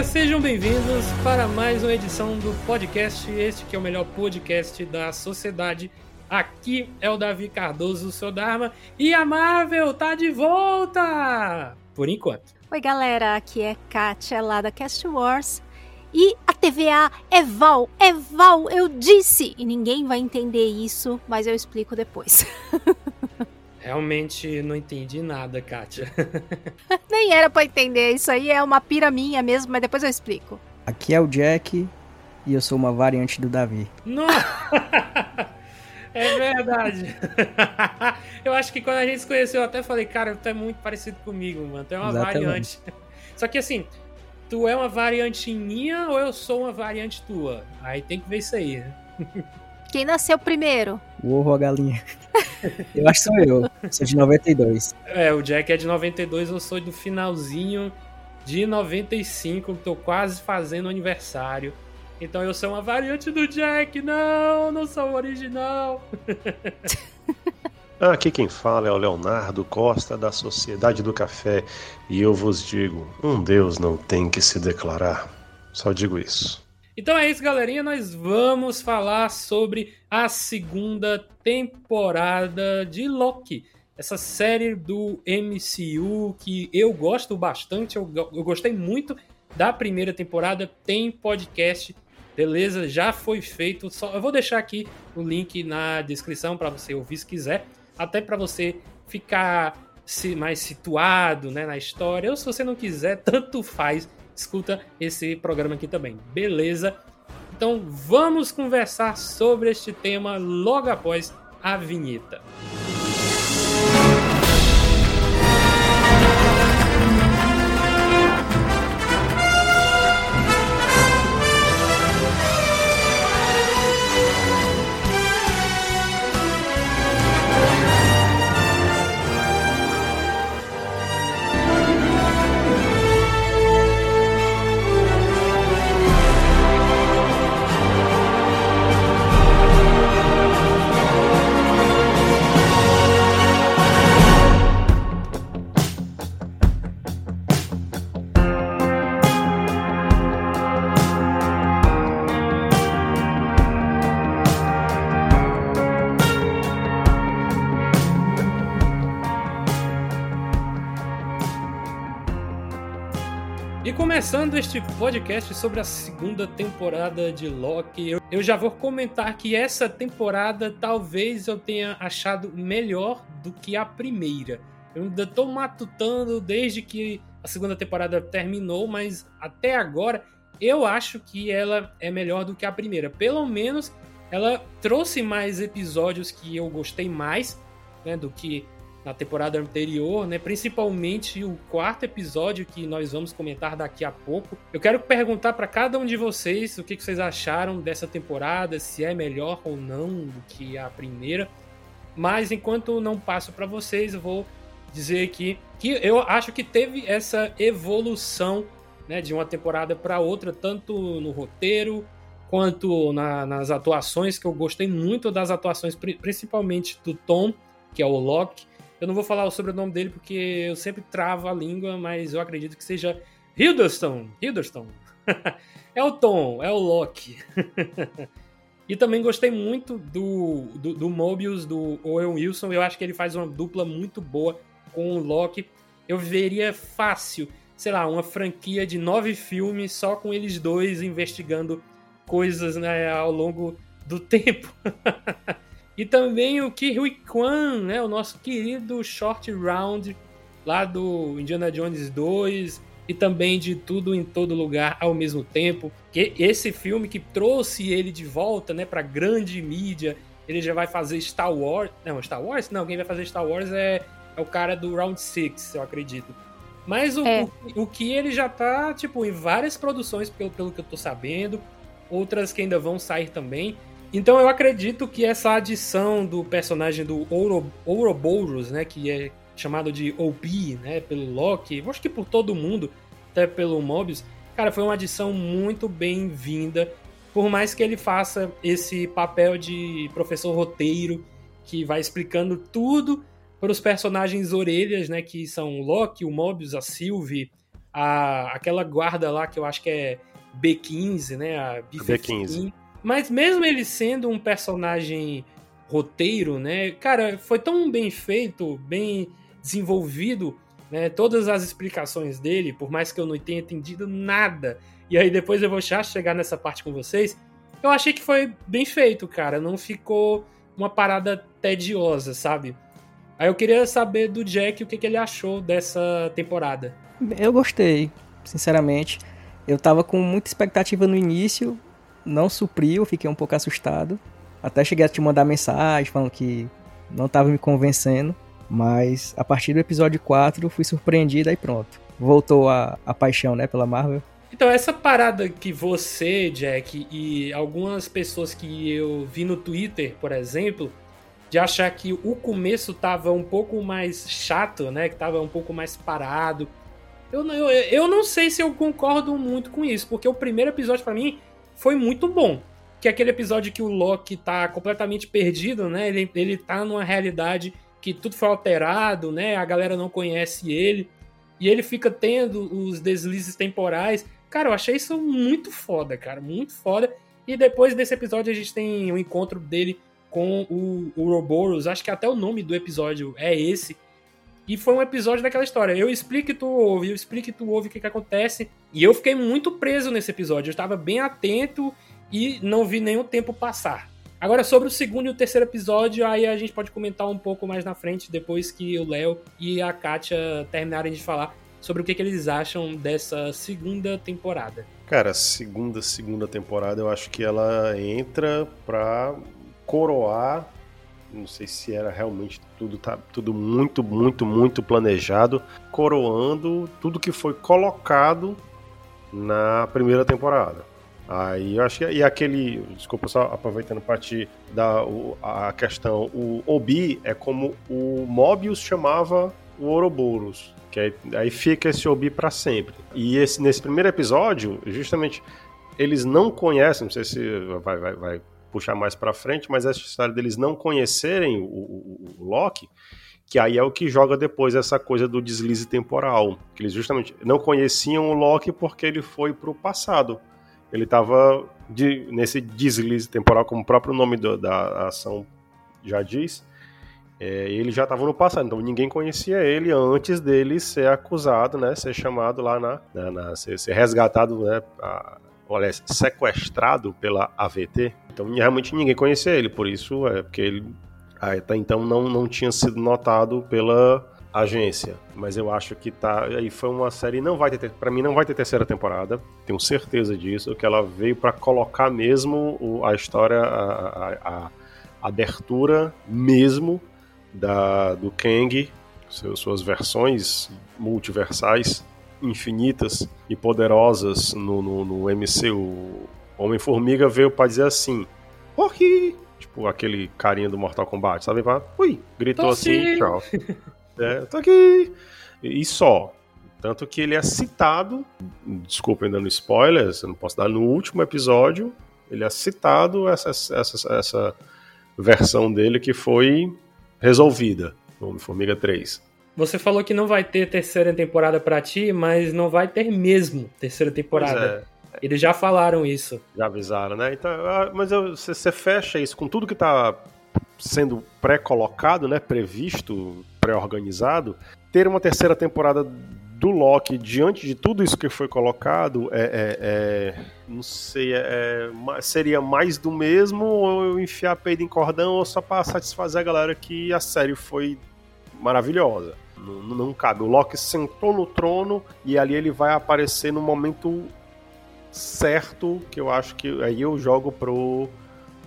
Galera, sejam bem-vindos para mais uma edição do podcast. Este que é o melhor podcast da sociedade. Aqui é o Davi Cardoso, seu Dharma, e a Marvel tá de volta! Por enquanto. Oi galera, aqui é Kátia lá da Cast Wars. E a TVA é Val, é Val, eu disse! E ninguém vai entender isso, mas eu explico depois. Realmente não entendi nada, Kátia. Nem era para entender, isso aí é uma pira minha mesmo, mas depois eu explico. Aqui é o Jack e eu sou uma variante do Davi. Nossa! É verdade. eu acho que quando a gente se conheceu, eu até falei, cara, tu é muito parecido comigo, mano. Tu é uma Exatamente. variante. Só que assim, tu é uma variante minha ou eu sou uma variante tua? Aí tem que ver isso aí, né? Quem nasceu primeiro? O ovo ou a galinha? eu acho que sou eu. Sou de 92. É, o Jack é de 92, eu sou do finalzinho de 95. Tô quase fazendo aniversário. Então eu sou uma variante do Jack. Não, não sou o original. Aqui quem fala é o Leonardo Costa da Sociedade do Café e eu vos digo: um Deus não tem que se declarar. Só digo isso. Então é isso, galerinha. Nós vamos falar sobre a segunda temporada de Loki. Essa série do MCU que eu gosto bastante. Eu, eu gostei muito da primeira temporada. Tem podcast Beleza, já foi feito. Só, eu vou deixar aqui o link na descrição para você ouvir se quiser, até para você ficar mais situado né, na história. Ou se você não quiser, tanto faz, escuta esse programa aqui também. Beleza? Então vamos conversar sobre este tema logo após a vinheta. Começando este podcast sobre a segunda temporada de Loki, eu, eu já vou comentar que essa temporada talvez eu tenha achado melhor do que a primeira. Eu ainda tô matutando desde que a segunda temporada terminou, mas até agora eu acho que ela é melhor do que a primeira. Pelo menos ela trouxe mais episódios que eu gostei mais né, do que na temporada anterior, né? Principalmente o quarto episódio que nós vamos comentar daqui a pouco. Eu quero perguntar para cada um de vocês o que, vocês acharam dessa temporada, se é melhor ou não do que a primeira. Mas enquanto não passo para vocês, eu vou dizer aqui que eu acho que teve essa evolução, né, de uma temporada para outra, tanto no roteiro quanto na, nas atuações, que eu gostei muito das atuações, principalmente do Tom, que é o Loki, eu não vou falar o sobrenome dele porque eu sempre travo a língua, mas eu acredito que seja Hiddleston. Hiddleston. é o Tom, é o Loki. e também gostei muito do, do, do Mobius, do Owen Wilson. Eu acho que ele faz uma dupla muito boa com o Loki. Eu veria fácil, sei lá, uma franquia de nove filmes só com eles dois investigando coisas né, ao longo do tempo. E também o Kihui Kwan, né, o nosso querido Short Round lá do Indiana Jones 2 e também de Tudo em Todo Lugar ao mesmo tempo. Que esse filme que trouxe ele de volta, né, para grande mídia, ele já vai fazer Star Wars, não, Star Wars? Não, quem vai fazer Star Wars é, é o cara do Round 6, eu acredito. Mas o, É. o, o que ele já tá, tipo, em várias produções, pelo, pelo que eu tô sabendo, outras que ainda vão sair também. Então eu acredito que essa adição do personagem do Ouro, Ouroboros, né, que é chamado de OB, né, pelo Loki, acho que por todo mundo, até pelo Mobius, cara, foi uma adição muito bem-vinda, por mais que ele faça esse papel de professor roteiro, que vai explicando tudo para os personagens orelhas, né, que são o Loki, o Mobius, a Sylvie, a, aquela guarda lá que eu acho que é B15, né, a B15. Mas mesmo ele sendo um personagem roteiro, né, cara, foi tão bem feito, bem desenvolvido, né, todas as explicações dele, por mais que eu não tenha entendido nada. E aí depois eu vou já chegar nessa parte com vocês. Eu achei que foi bem feito, cara, não ficou uma parada tediosa, sabe? Aí eu queria saber do Jack o que, que ele achou dessa temporada. Eu gostei, sinceramente. Eu tava com muita expectativa no início, não supriu, fiquei um pouco assustado. Até cheguei a te mandar mensagem falando que não tava me convencendo. Mas a partir do episódio 4 fui surpreendido e pronto. Voltou a, a paixão, né, pela Marvel. Então, essa parada que você, Jack, e algumas pessoas que eu vi no Twitter, por exemplo, de achar que o começo tava um pouco mais chato, né? Que tava um pouco mais parado. Eu, eu, eu não sei se eu concordo muito com isso, porque o primeiro episódio pra mim foi muito bom. Que é aquele episódio que o Loki tá completamente perdido, né? Ele, ele tá numa realidade que tudo foi alterado, né? A galera não conhece ele. E ele fica tendo os deslizes temporais. Cara, eu achei isso muito foda, cara. Muito foda. E depois desse episódio a gente tem o encontro dele com o Ouroboros. Acho que até o nome do episódio é esse. E foi um episódio daquela história. Eu explico e tu ouve, eu explico e tu ouve o que, que acontece. E eu fiquei muito preso nesse episódio. Eu estava bem atento e não vi nenhum tempo passar. Agora, sobre o segundo e o terceiro episódio, aí a gente pode comentar um pouco mais na frente, depois que o Léo e a Kátia terminarem de falar sobre o que, que eles acham dessa segunda temporada. Cara, segunda, segunda temporada, eu acho que ela entra pra coroar. Não sei se era realmente tudo, tá, tudo muito, muito, muito planejado, coroando tudo que foi colocado na primeira temporada. Aí eu acho que. E aquele. Desculpa, só aproveitando para ti da o- a questão. O Obi é como o Mobius chamava o Ouroboros. Que aí, aí fica esse Obi para sempre. E esse, nesse primeiro episódio, justamente, eles não conhecem, não sei se vai, vai, vai puxar mais para frente, mas essa história deles não conhecerem o, o, o Loki, que aí é o que joga depois essa coisa do deslize temporal. Que eles justamente não conheciam o Loki porque ele foi pro passado. Ele estava de, nesse deslize temporal, como o próprio nome do- da ação já diz. É, ele já estava no passado, então ninguém conhecia ele antes dele ser acusado, né, ser chamado lá na, na- na- ser, ser resgatado, né, a, olha, sequestrado pela AVT. Então realmente ninguém conhecia ele, por isso é porque ele até então não, não tinha sido notado pela agência. Mas eu acho que tá. Aí foi uma série. Não vai ter. Pra mim, não vai ter terceira temporada. Tenho certeza disso. Que ela veio pra colocar mesmo o- a história, a, a- a abertura mesmo da, do Kang, seu- suas versões multiversais infinitas e poderosas no, no, no MCU. Homem-Formiga veio pra dizer assim: Oi! Tipo aquele carinha do Mortal Kombat, sabe? Ui! Gritou Tô assim, sim. tchau. É, tô aqui! E só. Tanto que ele é citado, desculpem dando spoilers, eu não posso dar no último episódio, ele é citado essa, essa, essa versão dele que foi resolvida no Homem-Formiga 3. Você falou que não vai ter terceira temporada pra ti, mas não vai ter mesmo terceira temporada. é, Eles já falaram isso. já avisaram, né? Então, ah, mas você fecha isso com tudo que tá sendo pré-colocado, né? Previsto, pré-organizado. Ter uma terceira temporada do Loki diante de tudo isso que foi colocado é, é- é- não sei, é- é seria mais do mesmo ou eu enfiar peido em cordão ou só para satisfazer a galera que a série foi maravilhosa. Não, não cabe. O Loki sentou no trono e ali ele vai aparecer no momento certo que eu acho que aí eu jogo pro,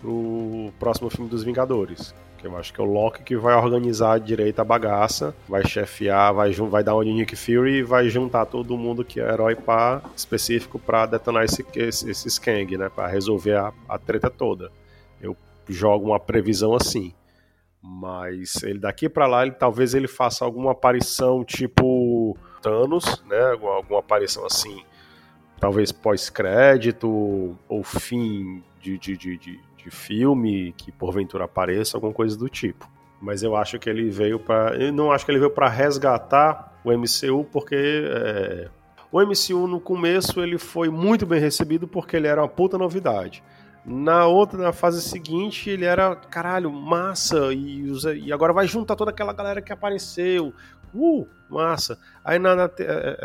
pro próximo filme dos Vingadores. Que eu acho que é o Loki que vai organizar direito a bagaça, vai chefiar, vai, vai dar uma de Nick Fury e vai juntar todo mundo que é herói pá, específico para detonar esse, esse, esse Skang, né? Pra resolver a, a treta toda. Eu jogo uma previsão assim. Mas ele daqui para lá, ele, talvez ele faça alguma aparição tipo Thanos, né? Alguma, alguma aparição assim, talvez pós-crédito ou fim de, de, de, de, de filme que porventura apareça, alguma coisa do tipo. Mas eu acho que ele veio para, eu não acho que ele veio para resgatar o MCU porque é, o MCU no começo ele foi muito bem recebido porque ele era uma puta novidade. Na outra, na fase seguinte, ele era, caralho, massa, e, e agora vai juntar toda aquela galera que apareceu. Uh, massa. Aí na, na,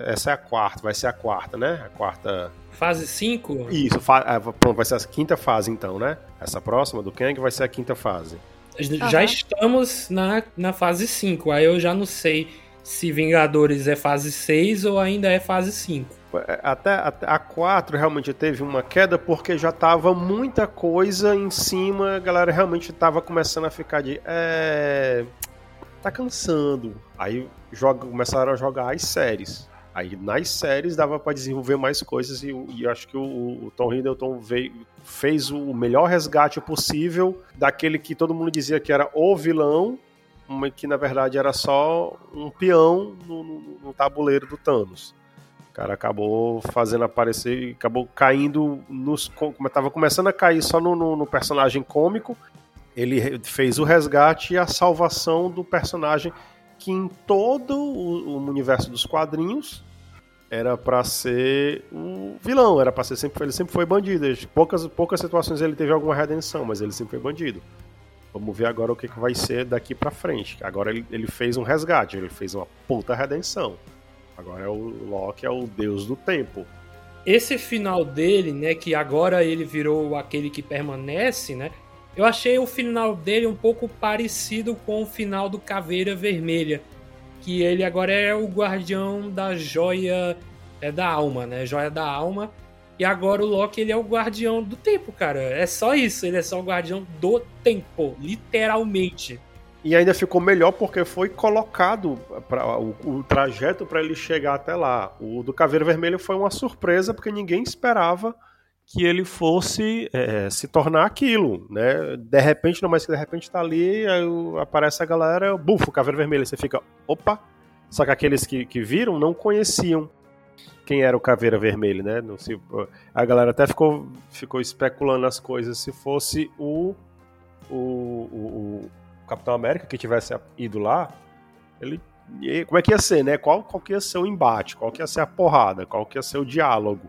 essa é a quarta, vai ser a quarta, né? A quarta. Fase 5? Isso, fa... É, pronto, vai ser a quinta fase então, né? Essa próxima do Kang vai ser a quinta fase. Já uhum. estamos na, na fase 5, aí eu já não sei se Vingadores é fase 6 ou ainda é fase 5. Até, até a 4 realmente teve uma queda porque já tava muita coisa em cima, a galera realmente tava começando a ficar de. É. Tá cansando. Aí joga, começaram a jogar as séries. Aí nas séries dava para desenvolver mais coisas e, e acho que o, o Tom Hiddleston veio, fez o melhor resgate possível daquele que todo mundo dizia que era o vilão, que na verdade era só um peão no, no, no tabuleiro do Thanos cara acabou fazendo aparecer acabou caindo nos. Estava começando a cair só no, no, no, personagem cômico, ele fez o resgate e a salvação do personagem que em todo o, o universo dos quadrinhos era para ser o vilão, era para ser sempre ele sempre foi bandido. Poucas poucas situações ele teve alguma redenção, mas ele sempre foi bandido. Vamos ver agora o que, que vai ser daqui para frente. Agora ele, ele fez um resgate, ele fez uma puta redenção. Agora é o Loki é o deus do tempo. Esse final dele, né, que agora ele virou aquele que permanece, né? Eu achei o final dele um pouco parecido com o final do Caveira Vermelha, que ele agora é o guardião da joia é da alma, né? Joia da alma. E agora o Loki ele é o guardião do tempo, cara. É só isso, ele é só o guardião do tempo, literalmente. E ainda ficou melhor porque foi colocado pra, o, o trajeto para ele chegar até lá. O do Caveira Vermelho foi uma surpresa porque ninguém esperava que ele fosse é, se tornar aquilo, né? De repente, não mais que de repente tá ali, aí aparece a galera, bufo, Caveira Vermelha, você fica, opa! Só que aqueles que, que viram não conheciam quem era o Caveira Vermelho, né? Não se, a galera até ficou, ficou especulando as coisas se fosse o, o, o, Capitão América que tivesse ido lá, ele como é que ia ser, né? Qual, qual que ia ser o embate, qual que ia ser a porrada, qual que ia ser o diálogo.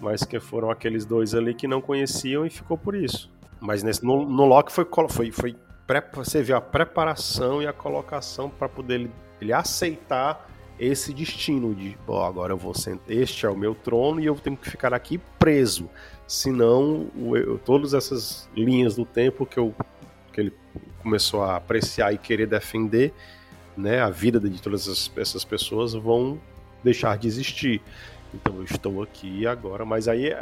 Mas que foram aqueles dois ali que não conheciam e ficou por isso. Mas nesse, no, no Loki foi, foi, foi você viu a preparação e a colocação para poder ele, ele, aceitar esse destino de, bom, agora eu vou sentar, este é o meu trono e eu tenho que ficar aqui preso. Senão, eu, todas essas linhas do tempo que eu que ele começou a apreciar e querer defender, né, a vida de todas essas pessoas vão deixar de existir. Então eu estou aqui agora, mas aí,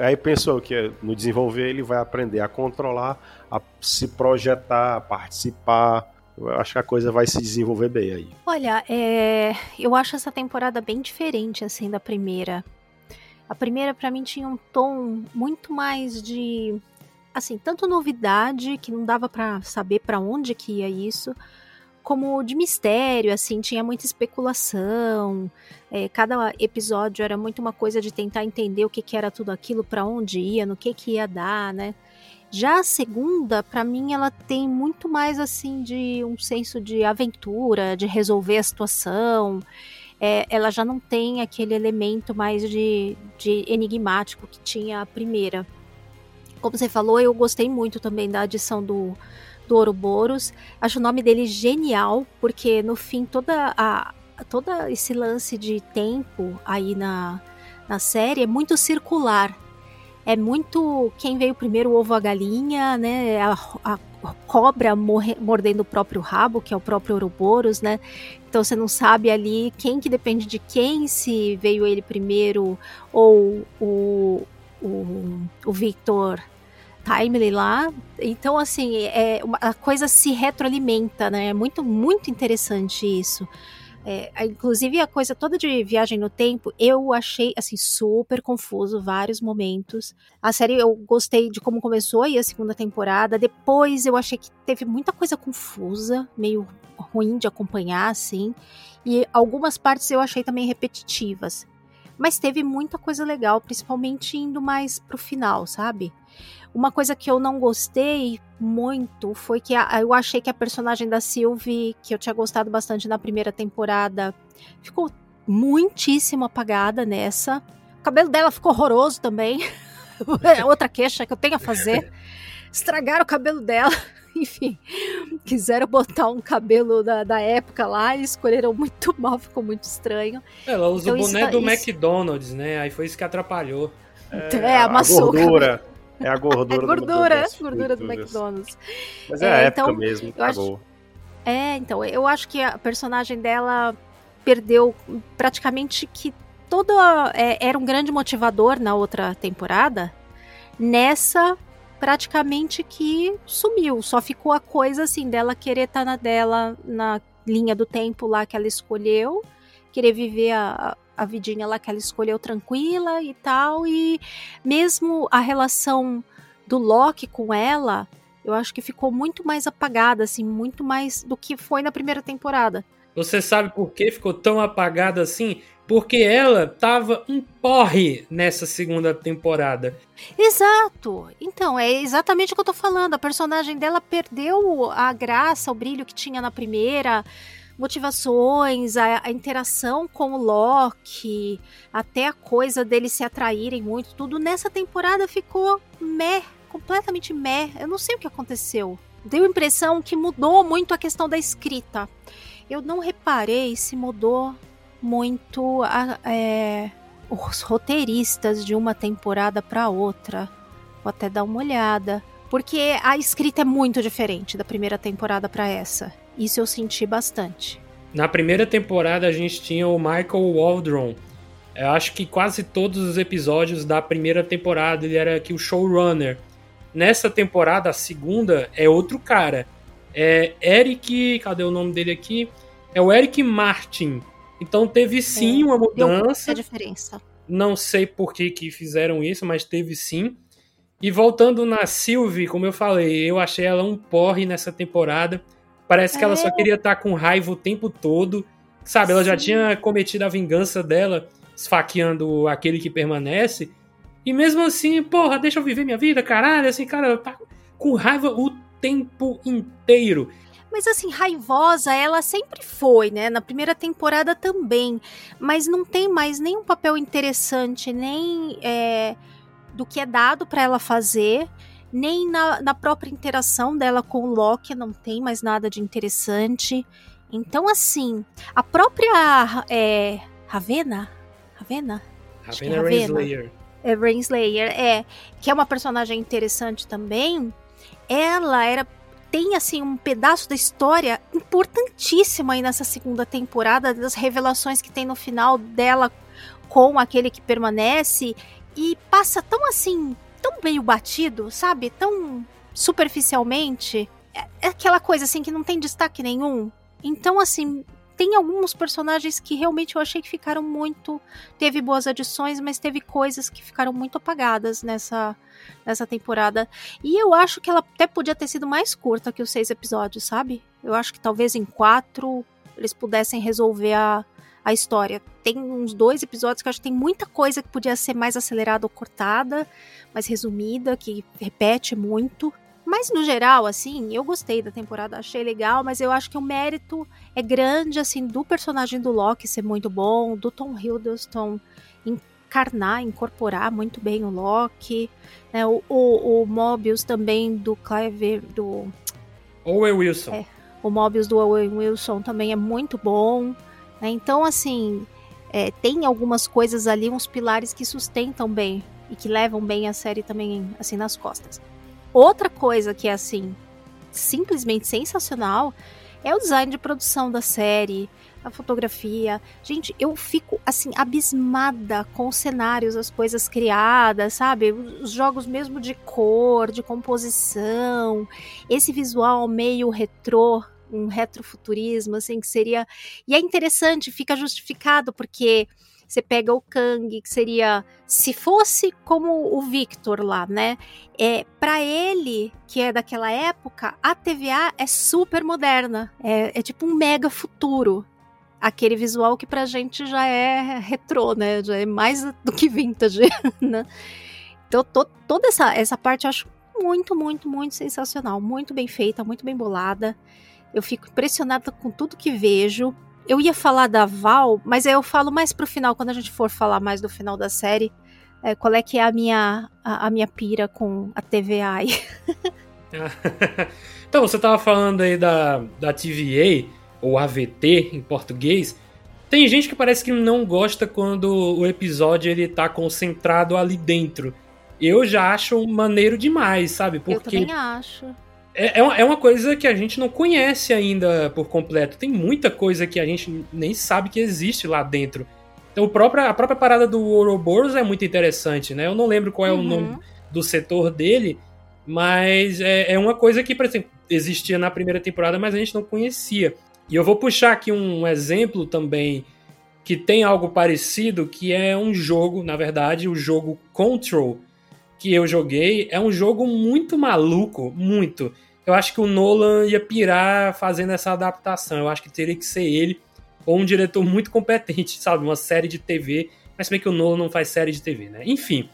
aí pensou que no desenvolver ele vai aprender a controlar, a se projetar, a participar. Eu acho que a coisa vai se desenvolver bem aí. Olha, é... eu acho essa temporada bem diferente assim da primeira. A primeira para mim tinha um tom muito mais de assim, tanto novidade que não dava para saber para onde que ia isso, como de mistério, assim, tinha muita especulação. É, cada episódio era muito uma coisa de tentar entender o que, que era tudo aquilo, para onde ia, no que que ia dar, né? Já a segunda, para mim, ela tem muito mais assim de um senso de aventura, de resolver a situação. É, ela já não tem aquele elemento mais de, de enigmático que tinha a primeira como você falou, eu gostei muito também da adição do, do Ouroboros. Acho o nome dele genial, porque no fim toda a todo esse lance de tempo aí na, na série é muito circular. É muito quem veio primeiro o ovo a galinha, né? A, a cobra morre, mordendo o próprio rabo, que é o próprio Ouroboros, né? Então você não sabe ali quem que depende de quem, se veio ele primeiro ou o, o, o Victor timely lá. Então, assim, é, a coisa se retroalimenta, né? É muito, muito interessante isso. É, inclusive a coisa toda de viagem no tempo, eu achei assim super confuso vários momentos. A série eu gostei de como começou e a segunda temporada. Depois eu achei que teve muita coisa confusa, meio ruim de acompanhar assim. E algumas partes eu achei também repetitivas. Mas teve muita coisa legal, principalmente indo mais pro final, sabe? Uma coisa que eu não gostei muito foi que a, eu achei que a personagem da Sylvie, que eu tinha gostado bastante na primeira temporada, ficou muitíssimo apagada nessa. O cabelo dela ficou horroroso também. É outra queixa que eu tenho a fazer. Estragaram o cabelo dela. Enfim, quiseram botar um cabelo da, da época lá e escolheram muito mal, ficou muito estranho. Ela usa então, o boné do isso... McDonald's, né? Aí foi isso que atrapalhou. É, é amassou. A gordura. É a gordura, é gordura, do, gordura do McDonald's. Mas é, é a época então, mesmo, eu acho, É, então, eu acho que a personagem dela perdeu praticamente que todo é, era um grande motivador na outra temporada. Nessa, praticamente que sumiu. Só ficou a coisa assim dela querer estar tá na dela, na linha do tempo lá que ela escolheu, querer viver a, a vidinha lá que ela escolheu tranquila e tal. E mesmo a relação do Loki com ela, eu acho que ficou muito mais apagada, assim, muito mais do que foi na primeira temporada. Você sabe por que ficou tão apagada assim? Porque ela tava um porre nessa segunda temporada. Exato. Então, é exatamente o que eu tô falando. A personagem dela perdeu a graça, o brilho que tinha na primeira motivações, a, a, interação com o Loki, até a coisa deles se atraírem muito, tudo nessa temporada ficou meh, completamente meh. Eu não sei o que aconteceu. Deu a impressão que mudou muito a questão da escrita. Eu não reparei se mudou muito a, é, os roteiristas de uma temporada para outra. Vou até dar uma olhada. Porque a escrita é muito diferente da primeira temporada para essa. Isso eu senti bastante. Na primeira temporada a gente tinha o Michael Waldron. Eu acho que quase todos os episódios da primeira temporada ele era aqui o showrunner. Nessa temporada, a segunda, é outro cara. É Eric. Cadê o nome dele aqui? É o Eric Martin. Então teve sim é, uma mudança. Deu diferença. Não sei por que, que fizeram isso, mas teve sim. E voltando na Sylvie, como eu falei, eu achei ela um porre nessa temporada. Parece que ela só é. queria estar tá com raiva o tempo todo. Sabe, ela Sim. já tinha cometido a vingança dela, esfaqueando aquele que permanece. E mesmo assim, porra, deixa eu viver minha vida, caralho. Assim, cara, tá com raiva o tempo inteiro. Mas assim, raivosa ela sempre foi, né? Na primeira temporada também. Mas não tem mais nenhum papel interessante, nem é, do que é dado para ela fazer nem na, na própria interação dela com o Loki não tem mais nada de interessante. Então, assim, a própria é, Ravena? Ravena? Ravena, é Ravena. Rainslayer. É Rainslayer, é. Que é uma personagem interessante também. Ela era tem assim um pedaço da história importantíssimo aí nessa segunda temporada das revelações que tem no final dela com aquele que permanece e passa tão assim tão meio batido, sabe? Tão superficialmente. É, é aquela coisa assim que não tem destaque nenhum. Então, assim, tem alguns personagens que realmente eu achei que ficaram muito. Teve boas adições, mas teve coisas que ficaram muito apagadas nessa, nessa temporada. E eu acho que ela até podia ter sido mais curta que os seis episódios, sabe? Eu acho que talvez em quatro eles pudessem resolver a, a história. Tem uns dois episódios que eu acho que tem muita coisa que podia ser mais acelerada ou cortada, mais resumida, que repete muito. Mas no geral, assim, eu gostei da temporada, achei legal, mas eu acho que o mérito é grande, assim, do personagem do Loki ser muito bom, do Tom Hiddleston encarnar, incorporar muito bem o Loki, né? O, o, o Mobius também do Clive, do... Owen Wilson. É, o Mobius do Owen Wilson também é muito bom, né? Então, assim, é, tem algumas coisas ali, uns pilares que sustentam bem e que levam bem a série também assim nas costas. Outra coisa que é assim simplesmente sensacional é o design de produção da série, a fotografia. Gente, eu fico assim abismada com os cenários, as coisas criadas, sabe? Os jogos mesmo de cor, de composição, esse visual meio retrô, um retrofuturismo assim que seria e é interessante, fica justificado porque você pega o Kang, que seria se fosse como o Victor lá, né? É para ele que é daquela época, a TVA é super moderna, é, é tipo um mega futuro aquele visual que pra gente já é retrô, né? Já é mais do que vintage, né? Então, to, toda essa, essa parte eu acho muito, muito, muito sensacional. Muito bem feita, muito bem bolada. Eu fico impressionada com tudo que vejo. Eu ia falar da Val, mas aí eu falo mais pro final, quando a gente for falar mais do final da série. É, qual é que é a minha, a, a minha pira com a TVA então, você tava falando aí da, da TVA ou AVT em português, tem gente que parece que não gosta quando o episódio ele tá concentrado ali dentro. Eu já acho maneiro demais, sabe? Porque eu também acho. É, é, é uma coisa que a gente não conhece ainda por completo. Tem muita coisa que a gente nem sabe que existe lá dentro. Então, a própria, a própria parada do Ouroboros é muito interessante, né? Eu não lembro qual é uhum. o nome do setor dele, mas é, é uma coisa que, por exemplo, existia na primeira temporada, mas a gente não conhecia. E eu vou puxar aqui um exemplo também que tem algo parecido, que é um jogo, na verdade, o jogo Control, que eu joguei, é um jogo muito maluco, muito. Eu acho que o Nolan ia pirar fazendo essa adaptação. Eu acho que teria que ser ele ou um diretor muito competente, sabe? Uma série de TV. Mas bem que o Nolan não faz série de TV, né? Enfim,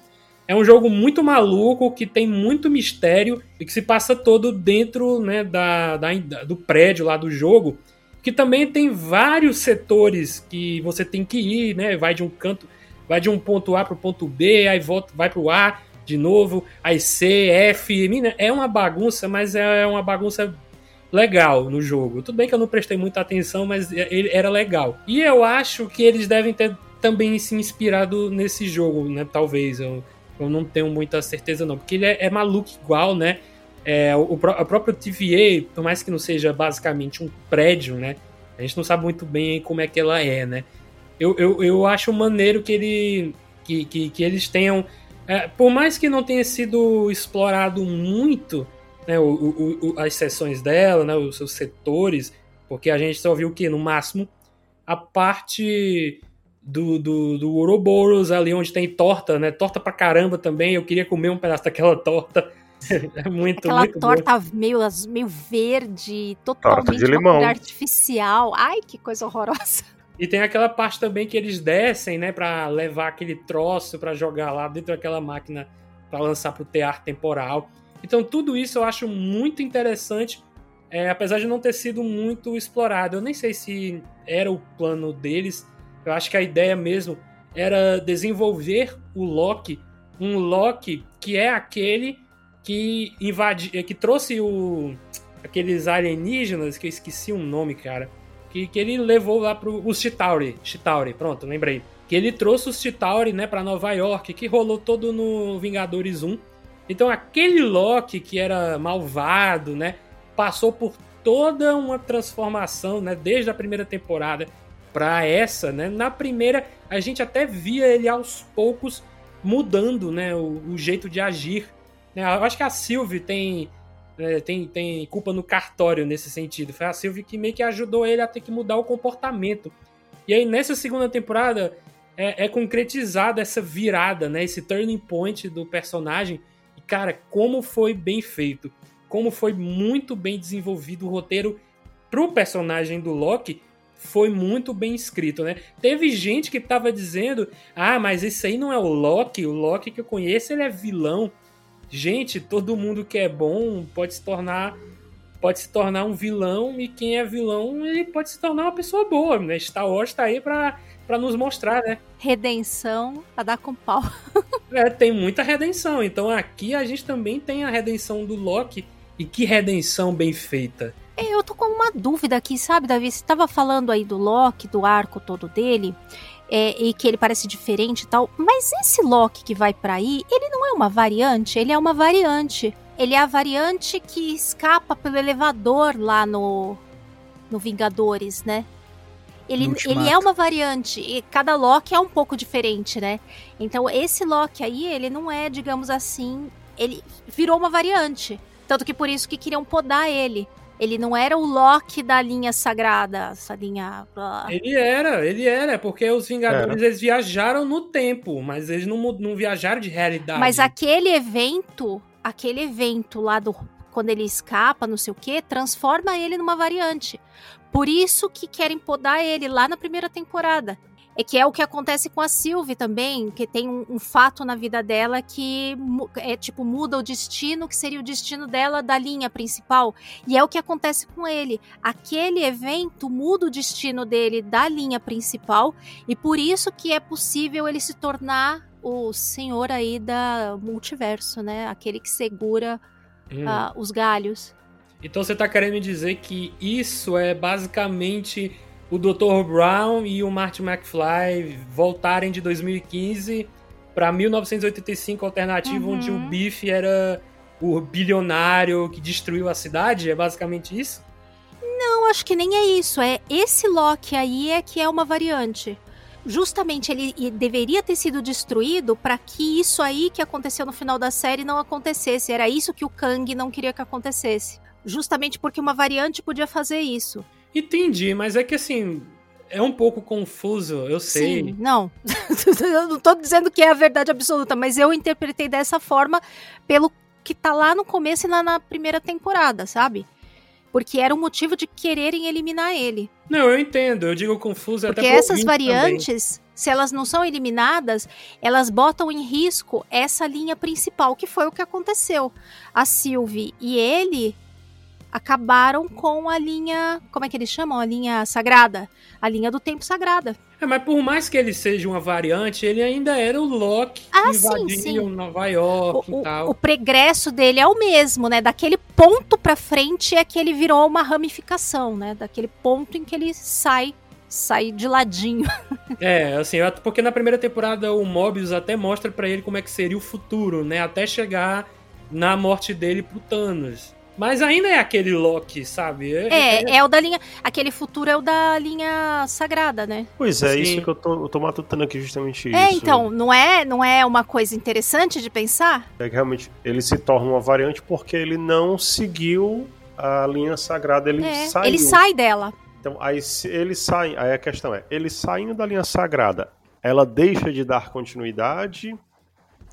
é um jogo muito maluco, que tem muito mistério e que se passa todo dentro né, da, da do prédio lá do jogo que também tem vários setores que você tem que ir, né? Vai de um canto, vai de um ponto A para o ponto B, aí volta, vai para o A de novo, aí C, F, é uma bagunça, mas é uma bagunça legal no jogo. Tudo bem que eu não prestei muita atenção, mas é, ele era legal. E eu acho que eles devem ter também se inspirado nesse jogo, né? Talvez eu, eu não tenho muita certeza não, porque ele é, é maluco igual, né? É, o, a própria TVA, por mais que não seja basicamente um prédio, né? A gente não sabe muito bem como é que ela é, né? Eu, eu, eu acho maneiro que, ele, que, que, que eles tenham. É, por mais que não tenha sido explorado muito né, o, o, o, as seções dela, né, os seus setores, porque a gente só viu o que? No máximo, a parte do, do, do Ouroboros, ali onde tem torta, né? Torta pra caramba também. Eu queria comer um pedaço daquela torta. É muito, Aquela muito torta meio, meio verde, totalmente artificial. Ai, que coisa horrorosa. E tem aquela parte também que eles descem, né, para levar aquele troço para jogar lá dentro daquela máquina para lançar pro tear temporal. Então tudo isso eu acho muito interessante, é, apesar de não ter sido muito explorado. Eu nem sei se era o plano deles. Eu acho que a ideia mesmo era desenvolver o Loki, um Loki que é aquele que invadi, que trouxe o aqueles alienígenas que eu esqueci o nome, cara, que, que ele levou lá pro os Chitauri, Chitauri, pronto, lembrei. Que ele trouxe os Chitauri, né, para Nova York, que rolou todo no Vingadores 1. Então aquele Loki que era malvado, né, passou por toda uma transformação, né, desde a primeira temporada para essa, né? Na primeira a gente até via ele aos poucos mudando, né, o, o jeito de agir né, eu acho que a Sylvie tem, é, tem, tem culpa no cartório nesse sentido. Foi a Sylvie que meio que ajudou ele a ter que mudar o comportamento. E aí, nessa segunda temporada, é, é concretizada essa virada, né? Esse turning point do personagem. E, cara, como foi bem feito. Como foi muito bem desenvolvido o roteiro pro personagem do Loki foi muito bem escrito, né? Teve gente que tava dizendo: "Ah, mas esse aí não é o Loki, o Loki que eu conheço, ele é vilão" gente, todo mundo que é bom pode se tornar pode se tornar um vilão e quem é vilão ele pode se tornar uma pessoa boa, né? Star Wars tá aí para para nos mostrar, né? Redenção a dar com pau. é, tem muita redenção. Então aqui a gente também tem a redenção do Loki e que redenção bem feita. É, eu tô com uma dúvida aqui, sabe, Davi? Você tava falando aí do Loki, do arco todo dele é, e que ele parece diferente e tal. Mas esse Loki que vai para aí, ele não é uma variante, ele é uma variante. Ele é a variante que escapa pelo elevador lá no no Vingadores, né? Ele, ele é uma variante, e cada Loki é um pouco diferente, né? Então esse Loki aí, ele não é, digamos assim, ele virou uma variante. Tanto que por isso que queriam podar ele. Ele não era o Loki da linha sagrada, essa linha. Ele era, ele era, porque os Vingadores eles viajaram no tempo, mas eles não, não viajaram de realidade. Mas aquele evento, aquele evento lá do quando ele escapa, não sei o que, transforma ele numa variante. Por isso que querem podar ele lá na primeira temporada. É que é o que acontece com a Sylvie também, que tem um, um fato na vida dela que é tipo muda o destino, que seria o destino dela da linha principal. E é o que acontece com ele. Aquele evento muda o destino dele da linha principal e por isso que é possível ele se tornar o senhor aí da multiverso, né? Aquele que segura Hum. ah, os galhos. Então você tá querendo me dizer que isso é basicamente o Dr. Brown e o Marty McFly voltarem de 2015 pra 1985 alternativo, Uhum. onde o Biff era o bilionário que destruiu a cidade? É basicamente isso? Não, acho que nem é isso. É esse Loki aí é que é uma variante. Justamente ele deveria ter sido destruído para que isso aí que aconteceu no final da série não acontecesse. Era isso que o Kang não queria que acontecesse. Justamente porque uma variante podia fazer isso. Entendi, mas é que assim, é um pouco confuso, eu sei. Sim, não. eu não tô dizendo que é a verdade absoluta, mas eu interpretei dessa forma pelo que tá lá no começo e lá na primeira temporada, sabe? Porque era o motivo de quererem eliminar ele. Não, eu entendo, eu digo confuso até Porque essas variantes, se elas não são eliminadas, elas botam em risco essa linha principal, que foi o que aconteceu. A Sylvie e ele acabaram com a linha, como é que eles chamam? A linha sagrada, a linha do tempo sagrada. É, mas por mais que ele seja uma variante, ele ainda era o Loki Ah, que sim, invadiu sim. Nova O, York o- e tal. o pregresso dele é o mesmo, né? Daquele ponto pra frente é que ele virou uma ramificação, né? Daquele ponto em que ele sai, sai de ladinho. É, assim, porque na primeira temporada o Mobius até mostra pra ele como é que seria o futuro, né? Até chegar na morte dele pro Thanos. Mas ainda é aquele Loki, sabe? É, é o da linha. Aquele futuro é o da linha sagrada, né? Pois é, Sim. isso que eu tô, eu tô matutando aqui justamente É, isso. então, não é, não é uma coisa interessante de pensar? É que realmente ele se torna uma variante porque ele não seguiu a linha sagrada, ele É, saiu. ele sai dela. Então, aí se ele sai, aí a questão é, ele saindo da linha sagrada, ela deixa de dar continuidade,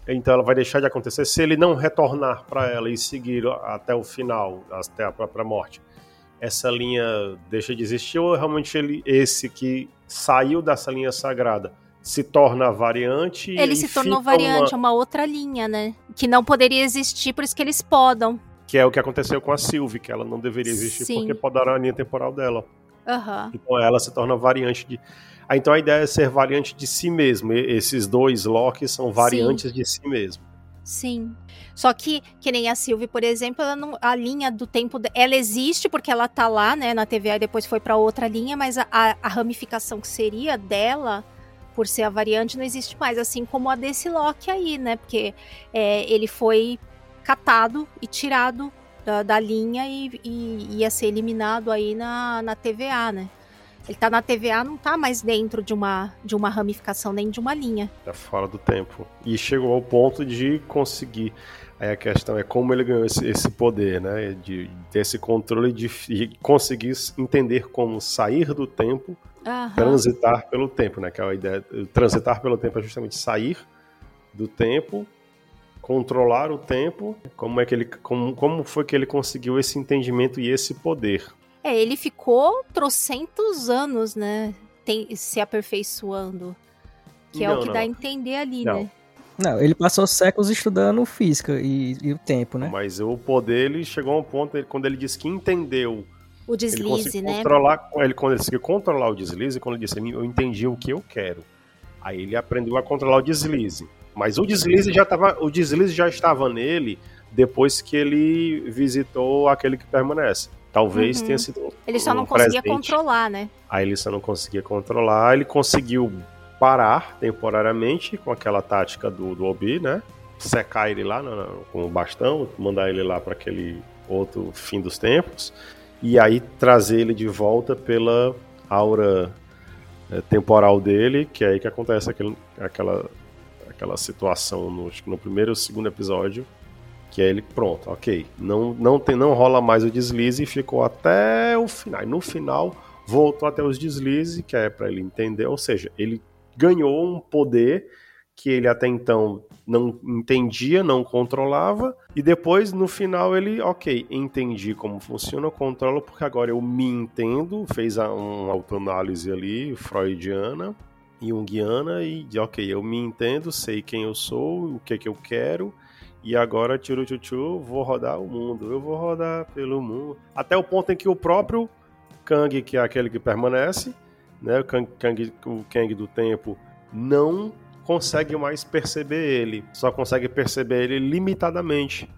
então ela vai deixar de acontecer se ele não retornar para ela e seguir até o final, até a própria morte. Essa linha deixa de existir ou realmente ele esse que saiu dessa linha sagrada se torna variante Ele se tornou variante, uma- é uma outra linha, né? Que não poderia existir, por isso que eles podam. que é o que aconteceu com a Sylvie, que ela não deveria existir Sim. porque podaram a linha temporal dela. Aham. Então ela se torna variante de. Ah, então a ideia é ser variante de si mesmo. E- esses dois Loki são variantes de si mesmo. Sim. Só que, que nem a Sylvie, por exemplo, não, a linha do tempo. Ela existe porque ela tá lá, né, na TVA e depois foi pra outra linha, mas a, a- a ramificação que seria dela, por ser a variante, não existe mais. Assim como a desse Loki aí, né? Porque é, ele foi catado e tirado da, da linha e, e ia ser eliminado aí na, na TVA, né? Ele tá na TVA, não tá mais dentro de uma, de uma ramificação nem de uma linha. Tá fora do tempo. E chegou ao ponto de conseguir. Aí a questão é como ele ganhou esse, esse poder, né? De, ter esse controle de, de conseguir entender como sair do tempo, Aham. transitar pelo tempo, né? Que é a ideia. Transitar pelo tempo é justamente sair do tempo, controlar o tempo. Como é que ele. Como, como foi que ele conseguiu esse entendimento e esse poder? É, ele ficou trocentos anos, né? Tem, se aperfeiçoando. Que é Não, o que não. dá a entender ali, Não. né? Não, ele passou séculos estudando física e, e o tempo, né? Mas o poder, ele chegou a um ponto, ele- quando ele disse que entendeu O Ele deslize, conseguiu né? controlar, ele quando ele conseguiu controlar o deslize, quando ele disse, eu entendi o que eu quero. Aí ele aprendeu a controlar o deslize. Mas o deslize já estava, o deslize já estava nele depois que ele visitou aquele que permanece. Talvez Uhum. tenha sido Ele só um não conseguia controlar, né? Aí ele só não conseguia controlar, ele conseguiu parar temporariamente com aquela tática do, do Obi, né? Secar ele lá no- no- com o bastão, mandar ele lá para aquele outro fim dos tempos. e aí trazer ele de volta pela aura é, temporal dele, que é aí que acontece aquele, aquela, aquela situação no, no primeiro ou segundo episódio, que é ele, pronto, ok, não, não, tem, não rola mais o deslize e ficou até o final. E no final voltou até os deslizes, que é para ele entender, ou seja, ele ganhou um poder que ele até então não entendia, não controlava, e depois no final ele, ok, entendi como funciona, controlo porque agora eu me entendo, fez uma autoanálise ali, freudiana, junguiana, e ok, eu me entendo, sei quem eu sou, o que que eu quero, e agora, tiro tchu vou rodar o mundo, eu vou rodar pelo mundo. Até o ponto em que o próprio Kang, que é aquele que permanece, né, o Kang, Kang, o Kang do tempo, não consegue mais perceber ele. Só consegue perceber ele limitadamente.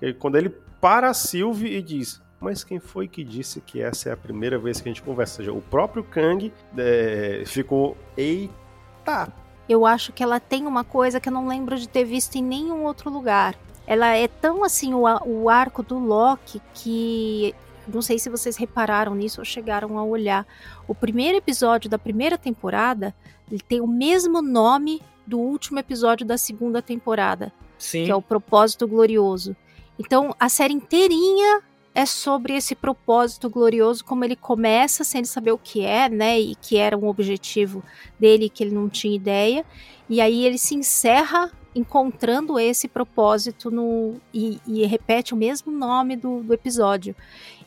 E quando ele para a Sylvie e diz: Mas quem foi que disse que essa é a primeira vez que a gente conversa? Ou seja, o próprio Kang é, ficou. Eita! Eu acho que ela tem uma coisa que eu não lembro de ter visto em nenhum outro lugar. Ela é tão assim o, o arco do Loki que não sei se vocês repararam nisso ou chegaram a olhar. O primeiro episódio da primeira temporada ele tem o mesmo nome do último episódio da segunda temporada, Sim. que é o Propósito Glorioso. Então a série inteirinha é sobre esse propósito glorioso, como ele começa sem saber o que é, né? E que era um objetivo dele que ele não tinha ideia. E aí ele se encerra encontrando esse propósito no e, e repete o mesmo nome do, do episódio.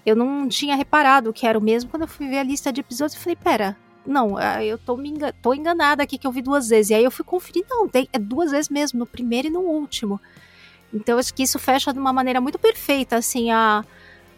Eu não tinha reparado que era o mesmo quando eu fui ver a lista de episódios. Eu falei, pera, não, ah, eu tô, me engan tô enganada aqui que eu vi duas vezes. E aí eu fui conferir, não, tem, é duas vezes mesmo, no primeiro e no último. Então acho que isso fecha de uma maneira muito perfeita, assim, a,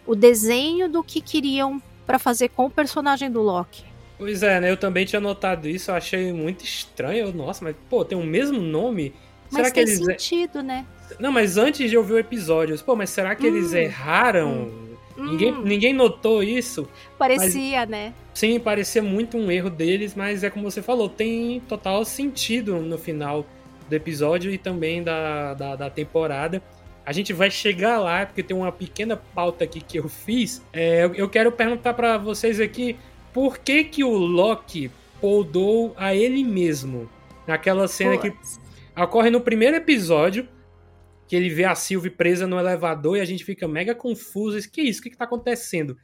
o desenho do que queriam para fazer com o personagem do Loki. Pois é, né? Eu também tinha notado isso, eu achei muito estranho. Nossa, mas pô, tem o mesmo nome? Mas será tem que eles... sentido, né? Não, mas antes de eu ver o episódio, pô, mas será que hum, eles erraram? Hum, ninguém, hum. ninguém notou isso? Parecia, mas... né? Sim, parecia muito um erro deles, mas é como você falou, tem total sentido no final do episódio e também da, da, da temporada. A gente vai chegar lá, porque tem uma pequena pauta aqui que eu fiz. É, eu, quero perguntar para vocês aqui por que que o Loki poldou a ele mesmo. Naquela cena que ocorre no primeiro episódio, que ele vê a Sylvie presa no elevador e a gente fica mega confuso. Que isso? O que, que tá acontecendo?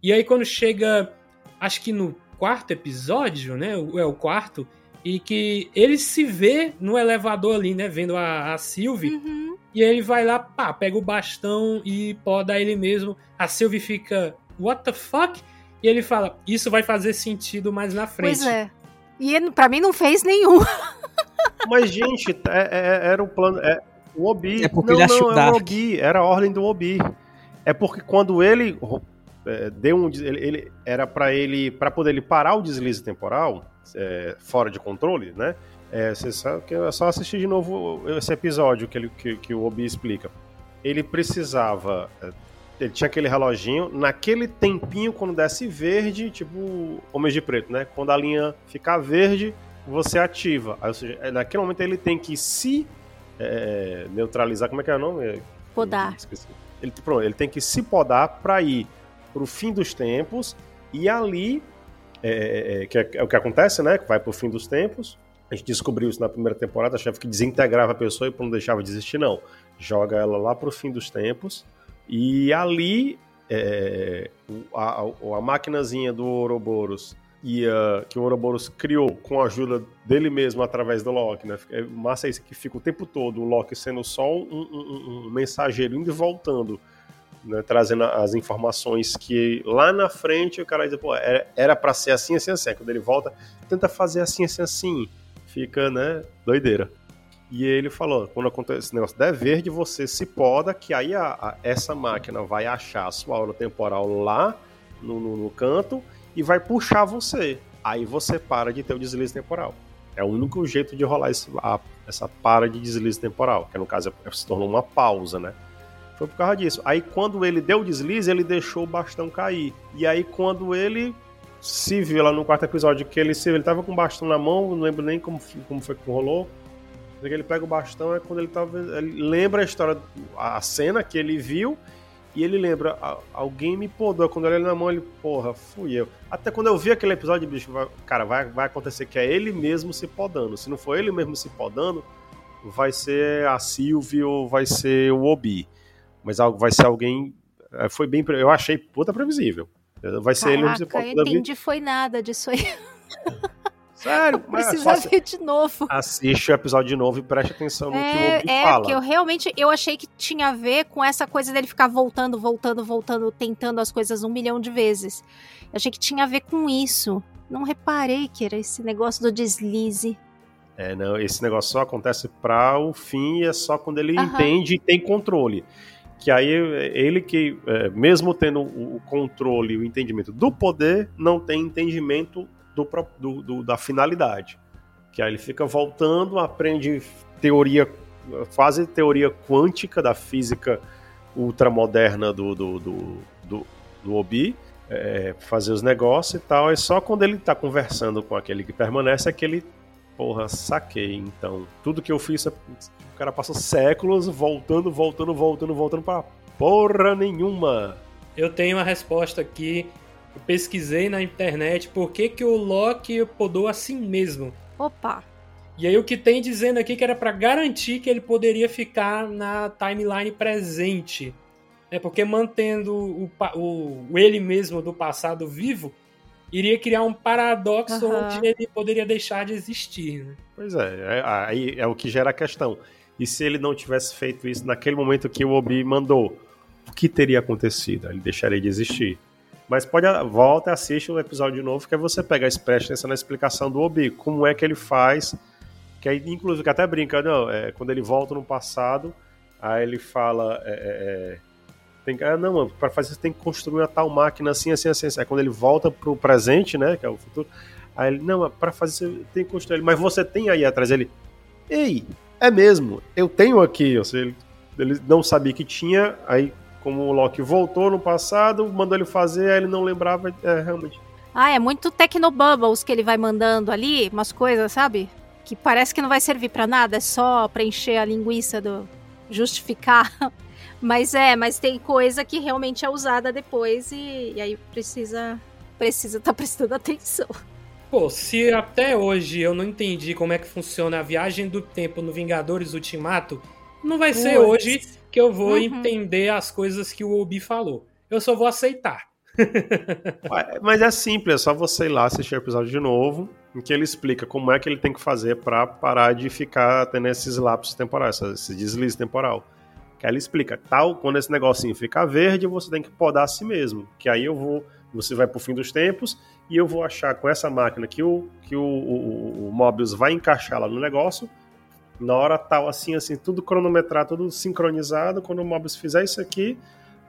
E aí quando chega acho que no quarto episódio, né? É o quarto, e que ele se vê no elevador ali, né? Vendo a, a Sylvie. Uhum. E ele vai lá, pá, pega o bastão e poda ele mesmo. A Sylvie fica, what the fuck? E ele fala, isso vai fazer sentido mais na frente. Pois é. E ele, pra mim não fez nenhum. Mas, gente, é, é, era o plano. É, o Obi. É porque não, ele não, é o Obi. Era a ordem do Obi. É porque quando ele é, deu um ele, ele era para ele para poder ele parar o deslize temporal é, fora de controle, né? É, você sabe que é só assistir de novo esse episódio que, ele, que, que o Obi explica. Ele precisava é, ele tinha aquele reloginho, naquele tempinho, quando desce verde, tipo Homens de Preto, né? Quando a linha ficar verde, você ativa. Aí, ou seja, é, naquele momento ele tem que se é, neutralizar, como é que é o nome? Podar. Ele, pronto, ele tem que se podar para ir para o fim dos tempos, e ali, é, é, é que é, o que acontece, né? Que vai para o fim dos tempos. A gente descobriu isso na primeira temporada, achava que desintegrava a pessoa e não deixava de existir, não. Joga ela lá para o fim dos tempos, e ali é, a, a, a maquinazinha do Ouroboros uh, que o Ouroboros criou com a ajuda dele mesmo através do Loki, né? É massa isso que fica o tempo todo o Loki sendo só um, um, um mensageiro indo e voltando né, trazendo as informações que lá na frente o cara diz, pô, era para ser assim, assim, assim. Quando ele volta, tenta fazer assim, assim, assim. Fica, né, doideira. E ele falou, quando acontece esse negócio der verde, você se poda, que aí a, a, essa máquina vai achar a sua aura temporal lá no, no, no, canto e vai puxar você. Aí você para de ter o deslize temporal. É o único jeito de rolar esse, a, essa para de deslize temporal, que no caso é, se tornou uma pausa, né? Foi por causa disso. Aí quando ele deu o deslize, ele deixou o bastão cair. E aí quando ele se viu lá no quarto episódio que ele se ele tava com o bastão na mão, não lembro nem como, como foi que rolou. Ele pega o bastão é quando ele tava. Ele lembra a história, a cena que ele viu. e ele lembra, alguém me podou. Quando eu olhei na mão, ele, porra, fui eu. Até quando eu vi aquele episódio, bicho, cara, vai, vai acontecer que é ele mesmo se podando. Se não for ele mesmo se podando, vai ser a Sylvie ou vai ser o Obi. Mas vai ser alguém. É, foi bem. Eu achei puta previsível. Vai ser Caraca, ele mesmo se podando. Eu entendi, foi nada disso aí. Sério, mas precisa ver de novo. Assiste o episódio de novo e preste atenção no é, que o Obi é, fala. É, que eu realmente eu achei que tinha a ver com essa coisa dele ficar voltando, voltando, voltando, tentando as coisas um milhão de vezes. Eu achei que tinha a ver com isso. Não reparei que era esse negócio do deslize. É, não, esse negócio só acontece para o fim e é só quando ele uhum. entende e tem controle. Que aí ele que, é, mesmo tendo o controle, o entendimento do poder, não tem entendimento do, do, do, da finalidade. Que aí ele fica voltando, aprende teoria, quase teoria quântica da física ultramoderna do, do, do, do, do Obi, é, fazer os negócios e tal. É só quando ele tá conversando com aquele que permanece é que ele, porra, saquei. Então, tudo que eu fiz, é, o cara passa séculos voltando, voltando, voltando, voltando para porra nenhuma. Eu tenho uma resposta aqui eu pesquisei na internet por que, que o Loki podou assim mesmo. Opa! E aí o que tem dizendo aqui que era para garantir que ele poderia ficar na timeline presente. É porque mantendo o, o, o ele mesmo do passado vivo, iria criar um paradoxo uhum. onde ele poderia deixar de existir. Né? Pois é, é, aí é o que gera a questão. E se ele não tivesse feito isso naquele momento que o Obi mandou, o que teria acontecido? Ele deixaria de existir. Mas pode volta e assiste o episódio de novo, que é você pega esse preste atenção na explicação do Obi, como é que ele faz, que aí, inclusive, que até brinca, não, é, quando ele volta no passado, aí ele fala, é, é, é tem, ah, não, para fazer isso tem que construir uma tal máquina assim, assim, assim, assim. Aí quando ele volta pro presente, né, que é o futuro, aí ele, não, para fazer isso tem que construir, mas você tem aí atrás, ele, ei, é mesmo, eu tenho aqui, ou seja, ele, ele não sabia que tinha, aí como o Loki voltou no passado, mandou ele fazer, aí ele não lembrava, é, realmente. Ah, é muito Tecnobubbles que ele vai mandando ali, umas coisas, sabe? Que parece que não vai servir para nada, é só preencher a linguiça do justificar. Mas é, mas tem coisa que realmente é usada depois e, e aí precisa precisa estar tá prestando atenção. Pô, se até hoje eu não entendi como é que funciona a viagem do tempo no Vingadores Ultimato, não vai ser hoje que eu vou uhum. entender as coisas que o Obi falou. Eu só vou aceitar. Mas é simples, é só você ir lá assistir o episódio de novo, em que ele explica como é que ele tem que fazer para parar de ficar tendo esses lapsos temporais, esse deslize temporal. Que ele explica, tal, quando esse negocinho ficar verde, você tem que podar a si mesmo. Que aí eu vou, você vai pro fim dos tempos e eu vou achar com essa máquina que o, que o, o, o Mobius vai encaixar lá no negócio na hora tal, assim, assim, tudo cronometrado, tudo sincronizado. Quando o Mobius fizer isso aqui,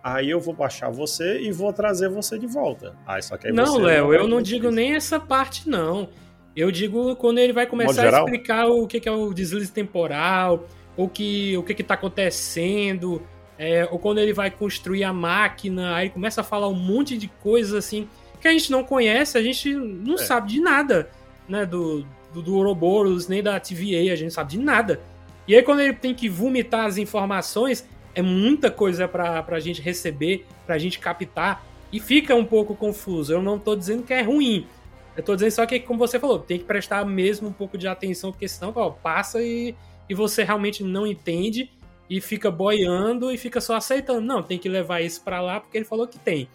aí eu vou baixar você e vou trazer você de volta. Aí só que aí Não, Léo, eu não digo isso. nem essa parte, não. Eu digo quando ele vai começar a explicar o que é o deslize temporal, o que o que está acontecendo, é, ou quando ele vai construir a máquina, aí começa a falar um monte de coisas assim que a gente não conhece, a gente não é. sabe de nada, né, do, do, do Ouroboros, nem da TVA, a gente não sabe de nada. E aí quando ele tem que vomitar as informações, é muita coisa pra, pra gente receber, pra gente captar, e fica um pouco confuso. Eu não tô dizendo que é ruim. Eu tô dizendo só que, como você falou, tem que prestar mesmo um pouco de atenção, porque senão, ó, passa e, e você realmente não entende e fica boiando e fica só aceitando. Não, tem que levar isso para lá porque ele falou que tem.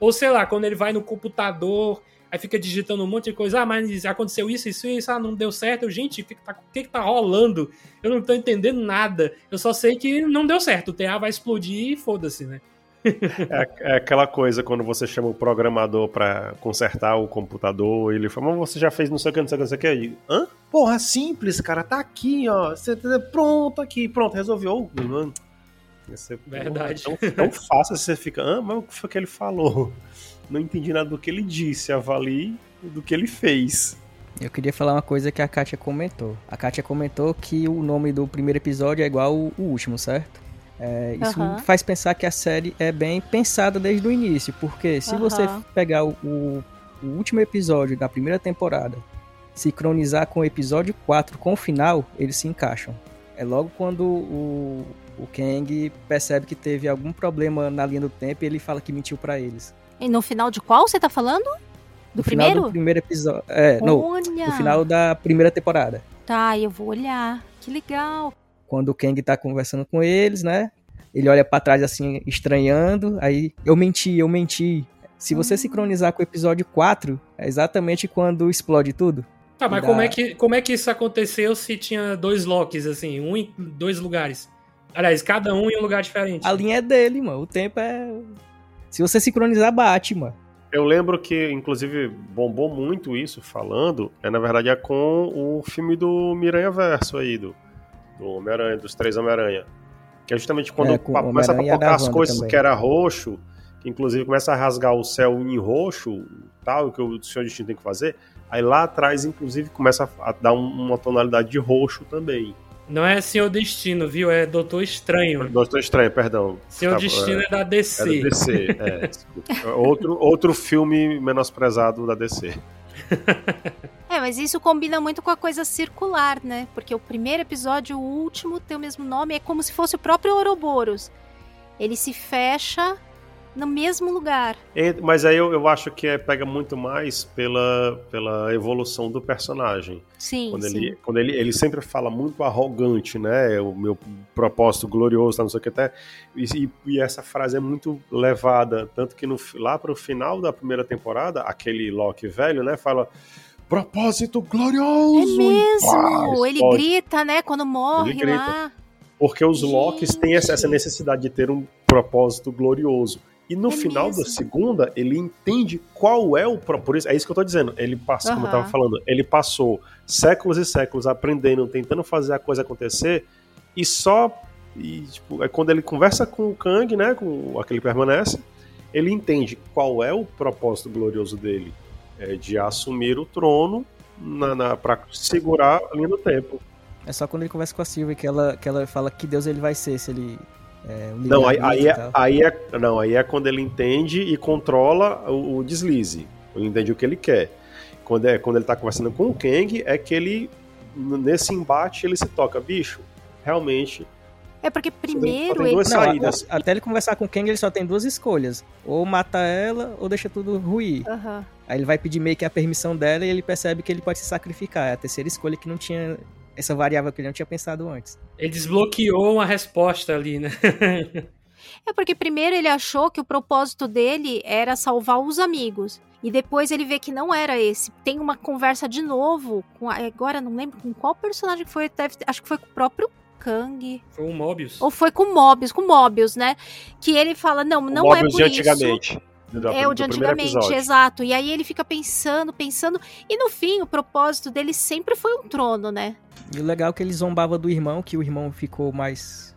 Ou sei lá, quando ele vai no computador aí fica digitando um monte de coisa, ah, mas aconteceu isso, isso, isso, ah, não deu certo. Eu, gente, o que, que, tá, que, que tá rolando? Eu não tô entendendo nada. Eu só sei que não deu certo. O TA vai explodir e foda-se, né? É, é, aquela coisa quando você chama o programador para consertar o computador e ele fala, mas você já fez não sei o que, não sei o que, não sei o que. Aí, Hã? Porra, simples, cara, tá aqui, ó. Você, tá, pronto aqui, pronto, resolveu. Você, Verdade. Porra, é tão, tão fácil, você fica, ah, mas o que foi que ele falou? não entendi nada do que ele disse, avalie do que ele fez. Eu queria falar uma coisa que a Kátia comentou. A Kátia comentou que o nome do primeiro episódio é igual o último, certo? É, isso uhum. faz pensar que a série é bem pensada desde o início, porque se uhum. você pegar o, o, o, último episódio da primeira temporada, sincronizar com o episódio 4 com o final, eles se encaixam. É logo quando o, o Kang percebe que teve algum problema na linha do tempo e ele fala que mentiu para eles. E no final de qual você tá falando? Do no primeiro? Final do primeiro episódio. É, no, final da primeira temporada. Tá, eu vou olhar. Que legal. Quando o Kang tá conversando com eles, né? Ele olha para trás assim, estranhando. Aí, eu menti, eu menti. Se você Hum. sincronizar com o episódio 4, é exatamente quando explode tudo. Tá, mas Dá- como é, que, como é que isso aconteceu se tinha dois Locks, assim, um em dois lugares? Aliás, cada um em um lugar diferente. A linha é dele, mano. O tempo é. Se você sincronizar, bate, mano. Eu lembro que, inclusive, bombou muito isso falando, é na verdade é com o filme do Miranha Verso aí, do, do Homem-Aranha, dos três Homem-Aranha. Que é justamente quando É, começa a da papocar as coisas também. que era roxo, que inclusive começa a rasgar o céu em roxo, tal, que o Senhor Destino tem que fazer. Aí lá atrás, inclusive, começa a, dar um- uma tonalidade de roxo também. Não é Senhor Destino, viu? É Doutor Estranho. Doutor Estranho, perdão. Senhor Tá, Destino é, da É DC. da DC, é. outro, outro filme menosprezado da DC. É, mas isso combina muito com a coisa circular, né? Porque o primeiro episódio, o último, tem o mesmo nome, é como se fosse o próprio Ouroboros. Ele se fecha no mesmo lugar. Mas aí eu, eu acho que é- pega muito mais pela, pela evolução do personagem. Sim, Quando, sim. ele, quando ele, ele sempre fala muito arrogante, né? O meu propósito glorioso, tá, não sei o que até. E, e essa frase é muito levada. Tanto que no, lá pro final da primeira temporada, aquele Loki velho, né? Fala. Propósito glorioso! É mesmo! Pá, ele grita, né? Quando morre Ele grita. lá. Porque os Locks têm Gente. essa necessidade de ter um propósito glorioso. E no É final mesmo. da segunda, ele entende qual é o propósito. É isso que eu tô dizendo. Ele passou, como eu tava falando, ele passou séculos e séculos aprendendo, tentando fazer a coisa acontecer, e só. E, tipo, é quando ele conversa com o Kang, né? Com aquele permanece, ele entende qual é o propósito glorioso dele. É de assumir o trono na, na, pra segurar a linha do tempo. É só quando ele conversa com a Sylvie que ela, que ela fala que Deus ele vai ser, se ele. É, um Não, aí, aí é, aí é- não, aí é quando ele entende e controla o, o deslize. Ele entende o que ele quer. Quando, é, quando ele tá conversando com o Kang, é que ele, nesse embate, ele se toca. Bicho, realmente, É porque primeiro ele. duas Não, até ele conversar com o Kang, ele só tem duas escolhas. Ou mata ela, ou deixa tudo ruir. Aham. Aí ele vai pedir meio que a permissão dela e ele percebe que ele pode se sacrificar. É a terceira escolha que não tinha. Essa variável que ele não tinha pensado antes. Ele desbloqueou uma resposta ali, né? É porque primeiro ele achou que o propósito dele era salvar os amigos. E depois ele vê que não era esse. Tem uma conversa de novo com. a- Agora não lembro com qual personagem foi. deve acho que foi com o próprio Kang. Foi um Mobius. Ou foi com Mobius, com Mobius, né? Que ele fala: não, O não é Mobius por de isso. antigamente. É o de antigamente, episódio. exato. E aí ele fica pensando, pensando. E no fim, o propósito dele sempre foi um trono, né? E o legal é que ele zombava do irmão, que o irmão ficou mais.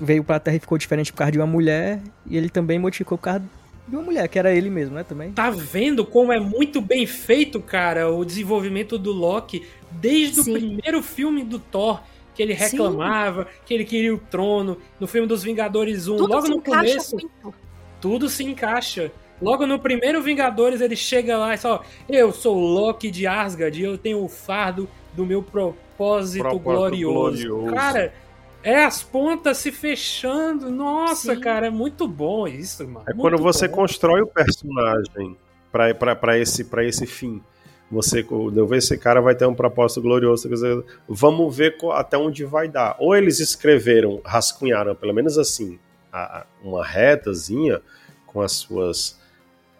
Veio pra terra e ficou diferente por causa de uma mulher. E ele também modificou por causa de uma mulher, que era ele mesmo, né? Também. Tá vendo como é muito bem feito, cara, o desenvolvimento do Loki desde Sim. o primeiro filme do Thor, que ele Sim. reclamava, que ele queria o trono, no filme dos Vingadores 1, Tudo logo no começo, muito. tudo se encaixa. Logo no primeiro Vingadores, ele chega lá e fala: Eu sou o Loki de Asgard e eu tenho o fardo do meu propósito, Propósito glorioso. glorioso. Cara, é as pontas se fechando. Nossa, Sim. cara, é muito bom isso, mano. É Muito quando você bom. constrói o personagem pra, pra, pra, esse, pra esse fim. Você, eu ver esse cara vai ter um propósito glorioso. quer dizer, vamos ver até onde vai dar. Ou eles escreveram, rascunharam, pelo menos assim, a- uma retazinha com as suas.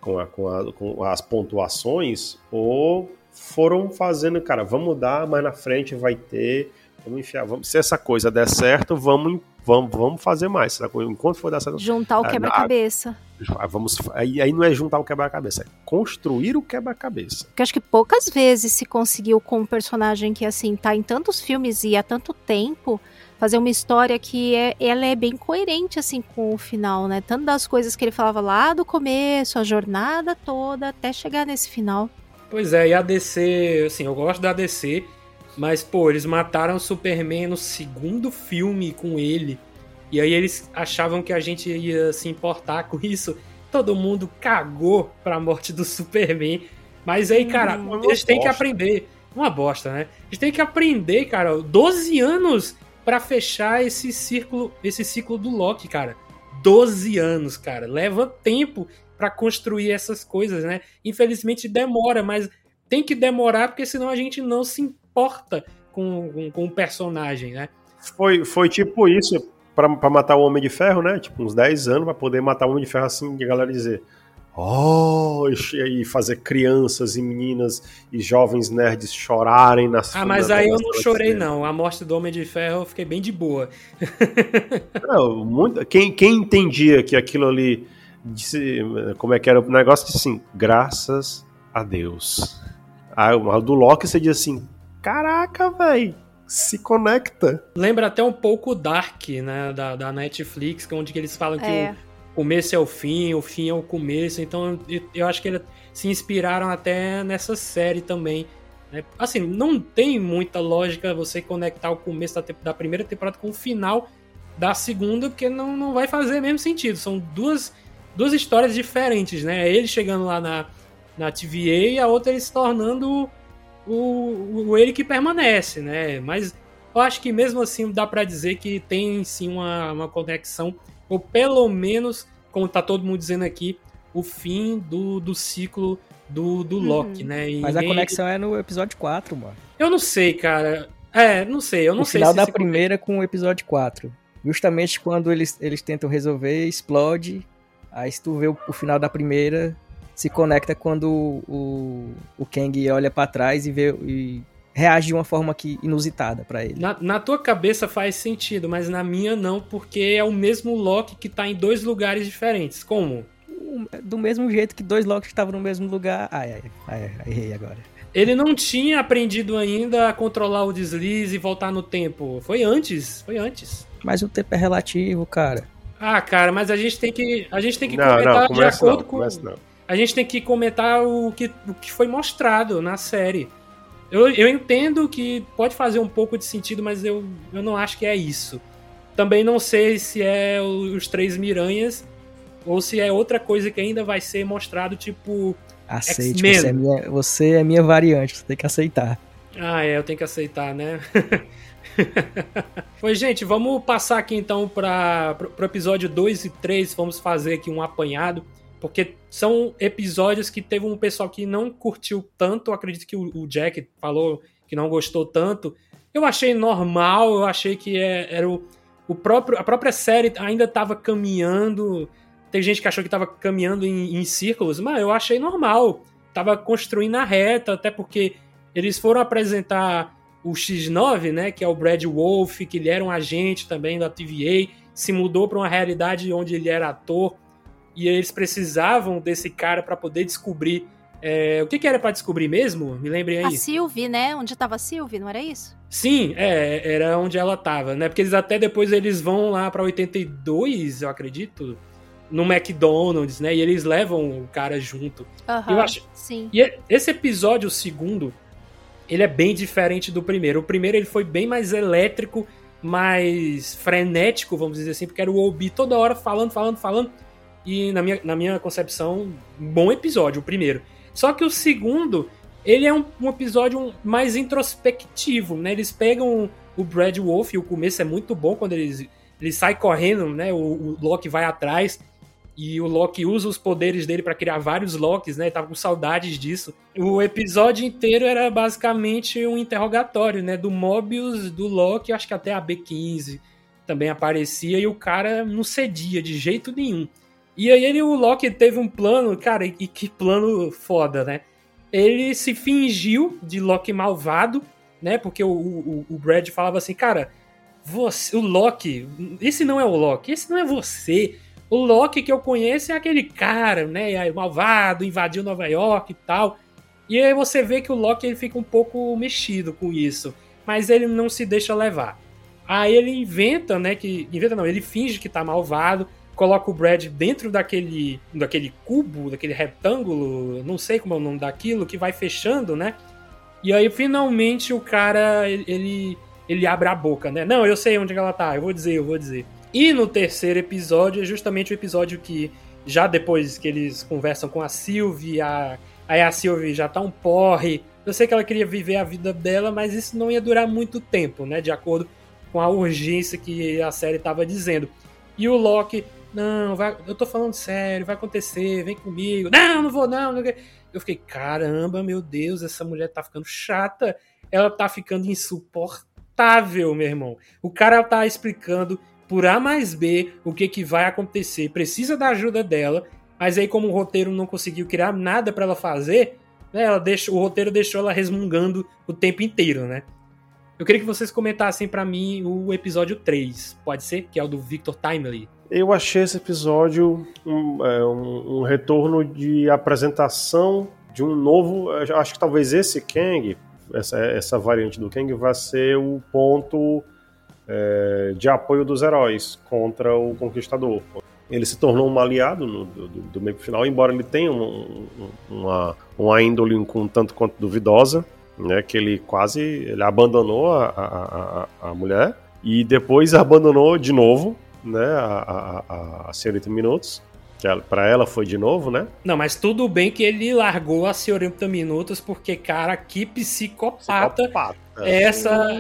Com, a- com a- com as pontuações, ou foram fazendo, cara, vamos dar, mas na frente vai ter. Vamos enfiar. Vamos, se essa coisa der certo, vamos, vamos, vamos fazer mais. Enquanto for dar certo, Juntar o Ah, quebra-cabeça. ah, Vamos, aí, aí não é juntar o quebra-cabeça, é construir o quebra-cabeça. Porque acho que poucas vezes se conseguiu com um personagem que, assim, tá em tantos filmes e há tanto tempo, fazer uma história que é, ela é bem coerente, assim, com o final, né? Tanto das coisas que ele falava lá do começo, a jornada toda, até chegar nesse final. Pois é, e a DC, assim, eu gosto da DC, mas, pô, eles mataram o Superman no segundo filme com ele. E aí eles achavam que a gente ia se importar com isso. Todo mundo cagou pra morte do Superman. Mas aí, cara, Hum, eles têm que aprender. Uma bosta, né? Eles têm que aprender, cara. 12 anos para fechar esse círculo, esse ciclo do Loki, cara. 12 anos, cara. Leva tempo para construir essas coisas, né? Infelizmente demora, mas tem que demorar porque senão a gente não se importa com, com, com o personagem, né? Foi, foi tipo isso para matar o Homem de Ferro, né? Tipo, uns 10 anos para poder matar o Homem de Ferro assim, de galera dizer. Oh, e fazer crianças e meninas e jovens nerds chorarem nas Ah, mas aí eu não chorei, não. A morte do Homem de Ferro eu fiquei bem de boa. não, muito, quem, quem entendia que aquilo ali. Disse, como é que era o negócio? Disse assim: graças a Deus. Aí o do Loki você diz assim: caraca, velho se conecta. Lembra até um pouco Dark, né, da, da Netflix, é onde eles falam que é. o começo é o fim, o fim é o começo, então eu acho que eles se inspiraram até nessa série também. Né? Assim, não tem muita lógica você conectar o começo da, da primeira temporada com o final da segunda, porque não, não vai fazer mesmo sentido. São duas, duas histórias diferentes, né? Ele chegando lá na, na TVA e a outra ele se tornando o, o ele que permanece, né? Mas eu acho que mesmo assim dá para dizer que tem sim uma, uma conexão, ou pelo menos, como tá todo mundo dizendo aqui, o fim do, do ciclo do, do uhum. Loki, né? E Mas a conexão é no episódio 4, mano. Eu não sei, cara. É, não sei, eu não o sei. final da primeira com o episódio 4. Justamente quando eles, eles tentam resolver, explode. Aí se tu vê o, o final da primeira, se conecta quando o, o Kang olha para trás e vê e reage de uma forma que inusitada para ele. Na, na, tua cabeça faz sentido, mas na minha não, porque é o mesmo Loki que tá em dois lugares diferentes. Como? Do mesmo jeito que dois Locks estavam no mesmo lugar. Ai, ai, ai, ai, errei agora. Ele não tinha aprendido ainda a controlar o deslize e voltar no tempo. Foi antes, foi antes. Mas o tempo é relativo, cara. Ah, cara, mas a gente tem que, a gente tem que não, comentar não, de acordo não, com. Não a gente tem que comentar o que, o que foi mostrado na série. Eu, eu entendo que pode fazer um pouco de sentido, mas eu, eu não acho que é isso. Também não sei se é os Três Miranhas ou se é outra coisa que ainda vai ser mostrado, tipo. Aceite, você é, minha, você é minha variante, você tem que aceitar. Ah, é, eu tenho que aceitar, né? pois, gente, vamos passar aqui então para o episódio 2 e 3. Vamos fazer aqui um apanhado. Porque são episódios que teve um pessoal que não curtiu tanto. Acredito que o, Jack falou que não gostou tanto. Eu achei normal, eu achei que é, era o, o próprio, a própria série ainda estava caminhando. Tem gente que achou que estava caminhando em, em, círculos, mas eu achei normal. Tava construindo a reta, até porque eles foram apresentar o X9, né, que é o Brad Wolf, que ele era um agente também da TVA, se mudou para uma realidade onde ele era ator e eles precisavam desse cara para poder descobrir é, o que, que era para descobrir mesmo? Me lembrem aí. A Sylvie, né? Onde tava a Sylvie, não era isso? Sim, é, era onde ela tava, né? Porque eles até depois eles vão lá para 82, eu acredito, no McDonald's, né? E eles levam o cara junto. Uhum, eu acho. Sim. E esse episódio, o segundo, ele é bem diferente do primeiro. O primeiro ele foi bem mais elétrico, mais frenético, vamos dizer assim, porque era o Obi toda hora falando, falando, falando. E na minha, na minha concepção, um bom episódio, o primeiro. Só que o segundo, ele é um, um episódio mais introspectivo, né? Eles pegam o Brad Wolf, e o começo é muito bom quando eles, ele sai correndo, né? O, o Loki vai atrás e o Loki usa os poderes dele para criar vários Locks, né? tava com saudades disso. O episódio inteiro era basicamente um interrogatório, né? Do Mobius, do Loki, acho que até a B15 também aparecia e o cara não cedia de jeito nenhum. E aí ele, o Loki teve um plano, cara, e que plano foda, né? Ele se fingiu de Loki malvado, né? Porque o, o, o Brad falava assim, cara, você, o Loki, esse não é o Loki, esse não é você. O Loki que eu conheço é aquele cara, né? Malvado, invadiu Nova York e tal. E aí você vê que o Loki ele fica um pouco mexido com isso, mas ele não se deixa levar. Aí ele inventa, né? Que inventa não, ele finge que tá malvado coloca o Brad dentro daquele, daquele cubo, daquele retângulo, não sei como é o nome daquilo, que vai fechando, né? E aí finalmente o cara ele ele abre a boca, né? Não, eu sei onde ela tá, eu vou dizer, eu vou dizer. E no terceiro episódio é justamente o episódio que já depois que eles conversam com a Sylvie, a, aí a Sylvie já tá um porre. Eu sei que ela queria viver a vida dela, mas isso não ia durar muito tempo, né? De acordo com a urgência que a série tava dizendo. E o Loki, não, vai, eu tô falando sério, vai acontecer, vem comigo. Não, não vou não. não. Eu fiquei, caramba, meu Deus, essa mulher tá ficando chata. Ela tá ficando insuportável, meu irmão. O cara tá explicando por A mais B o que que vai acontecer. Precisa da ajuda dela, mas aí como o roteiro não conseguiu criar nada para ela fazer, né, ela deixou, o roteiro deixou ela resmungando o tempo inteiro, né? Eu queria que vocês comentassem para mim o episódio 3, pode ser? Que é o do Victor Timely. Eu achei esse episódio um, é, um, um retorno de apresentação de um novo. Acho que talvez esse Kang, essa, essa variante do Kang, vai ser o ponto é, de apoio dos heróis contra o Conquistador. Ele se tornou um aliado no, do, do meio final, embora ele tenha um, uma, uma índole um tanto quanto duvidosa né, que ele quase ele abandonou a, a, a, a mulher e depois abandonou de novo né, a, a, a senhorita Minutos. Que pra ela foi de novo, né? Não, mas tudo bem que ele largou a senhorita Minutos, porque, cara, que psicopata. psicopata. Essa.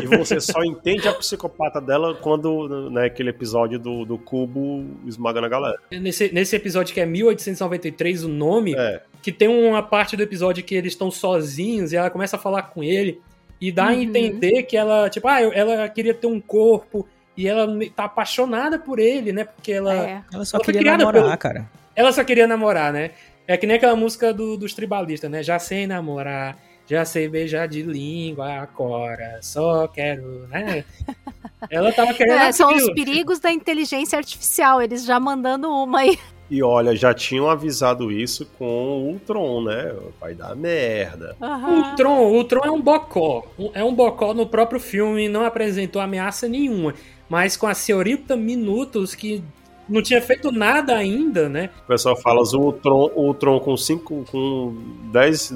E você só entende a psicopata dela quando, né, aquele episódio do, do cubo esmagando a galera. Nesse, nesse episódio que é 1893, o nome, é que tem uma parte do episódio que eles estão sozinhos e ela começa a falar com ele e dá uhum. a entender que ela, tipo, ah, ela queria ter um corpo e ela tá apaixonada por ele, né? Porque ela. É. Ela só ela queria namorar, pelo... cara. Ela só queria namorar, né? É que nem aquela música do, dos tribalistas, né? Já sei namorar, já sei beijar de língua agora, só quero, né? Ela tava querendo. É, são os perigos da inteligência artificial, eles já mandando uma aí. E olha, já tinham avisado isso com o Tron, né? Vai dar merda. Uhum. O Tron, o Tron é um bocó. É um bocó no próprio filme, não apresentou ameaça nenhuma. Mas com a senhorita Minutos, que não tinha feito nada ainda, né? O pessoal fala, o Tron, o Tron com 5, com 10,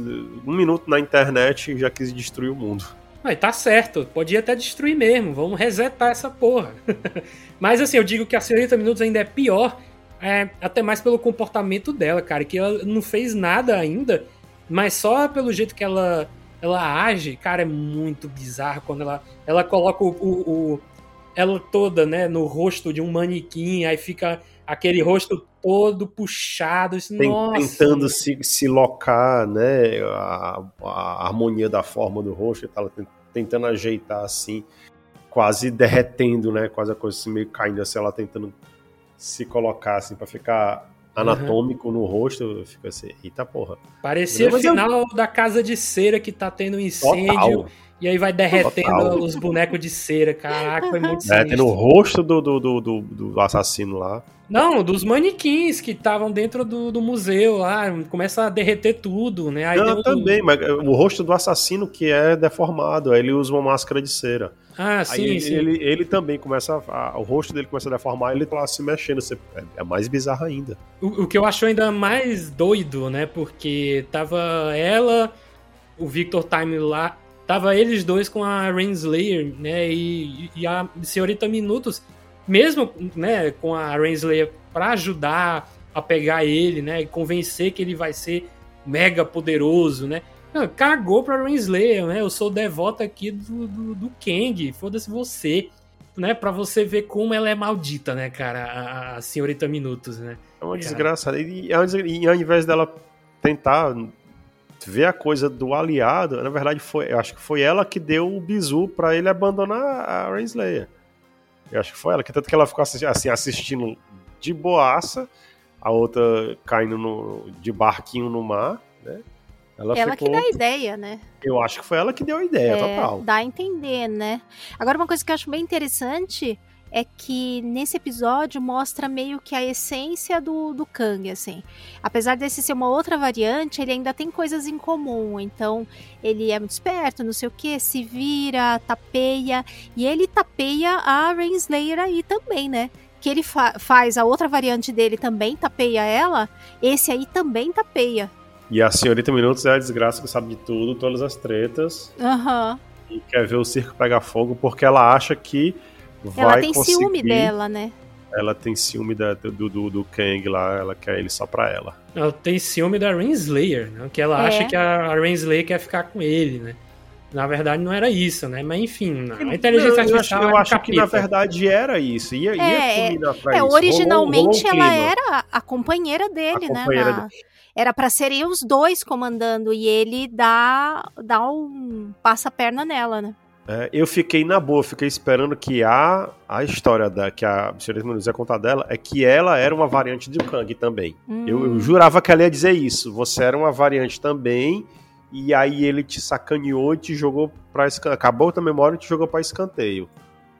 um minuto na internet já quis destruir o mundo. Mas tá certo, podia até destruir mesmo, vamos resetar essa porra. Mas assim, eu digo que a senhorita Minutos ainda é pior, é, até mais pelo comportamento dela, cara, que ela não fez nada ainda, mas só pelo jeito que ela, ela age, cara, é muito bizarro quando ela, ela coloca o, o, o ela toda, né, no rosto de um manequim, aí fica aquele rosto todo puxado, assim, Tem. Tentando se, se locar, né, a, a harmonia da forma do rosto, ela tentando ajeitar assim, quase derretendo, né, quase a coisa assim, meio caindo assim, ela tentando se colocassem para ficar anatômico uhum. no rosto, fica assim, eita porra. Parecia o final eu... da casa de cera que tá tendo um incêndio. Total. E aí vai derretendo Total. os bonecos de cera. Caraca, foi muito Derretendo o rosto do, do, do, do, assassino lá. Não, dos manequins que estavam dentro do, do museu lá. Começa a derreter tudo, né? Aí Não, também, mas o rosto do assassino que é deformado. Aí ele usa uma máscara de cera. Ah, sim, Aí sim. Ele, ele também começa. A, o rosto dele começa a deformar ele tá lá se mexendo. É, é mais bizarro ainda. O, o, que eu acho ainda mais doido, né? Porque tava ela, o Victor Time lá. Tava eles dois com a Renslayer, né? E, e a Senhorita Minutos, mesmo né, com a Renslayer para ajudar a pegar ele, né? E convencer que ele vai ser mega poderoso, né? Não, cagou pra Renslayer, né? Eu sou devota aqui do, do, do Kang, foda-se você, né? Pra você ver como ela é maldita, né, cara? A, a senhorita Minutos, né? É uma desgraça. E, e ao invés dela tentar ver a coisa do aliado, na verdade, foi, eu acho que foi ela que deu o bizu para ele abandonar a Renslayer. Eu acho que foi ela, que tanto que ela ficou assim, assistindo de boaça, a outra caindo no, de barquinho no mar, né? Ela, ela ficou... que dá a ideia, né? Eu acho que foi ela que deu a ideia, é, total. Dá a entender, né? Agora, uma coisa que eu acho bem interessante é que nesse episódio mostra meio que a essência do, do Kang, assim. Apesar desse ser uma outra variante, ele ainda tem coisas em comum. Então, ele é muito esperto, não sei o que, se vira, tapeia. E ele tapeia a Renslayer aí também, né? Que ele fa faz a outra variante dele também, tapeia ela. Esse aí também tapeia. E a senhorita Minutos é a desgraça que sabe de tudo, todas as tretas. Aham. Uhum. E quer ver o circo pegar fogo porque ela acha que vai Ela tem conseguir... ciúme dela, né? Ela tem ciúme da, do, do, do Kang lá, ela quer ele só pra ela. Ela tem ciúme da Renslayer, né? Que ela é. acha que a Renslayer quer ficar com ele, né? na verdade não era isso, né? Mas enfim, a inteligência eu acho, artificial. eu é acho que na verdade era isso. Ia, ia É, pra É, isso. originalmente Rolou- rolou um ela era a companheira dele, A né? companheira na- Era pra serem os dois comandando e ele dá, dá um passa a perna nela, né? É, eu fiquei na boa, fiquei esperando que a, a história da que a senhorita Muniz ia contar dela é que ela era uma variante do Kang também. Hum. Eu, eu jurava que ela ia dizer isso. Você era uma variante também, e aí ele te sacaneou e te jogou pra escanteio. Acabou a tua memória e te jogou pra escanteio.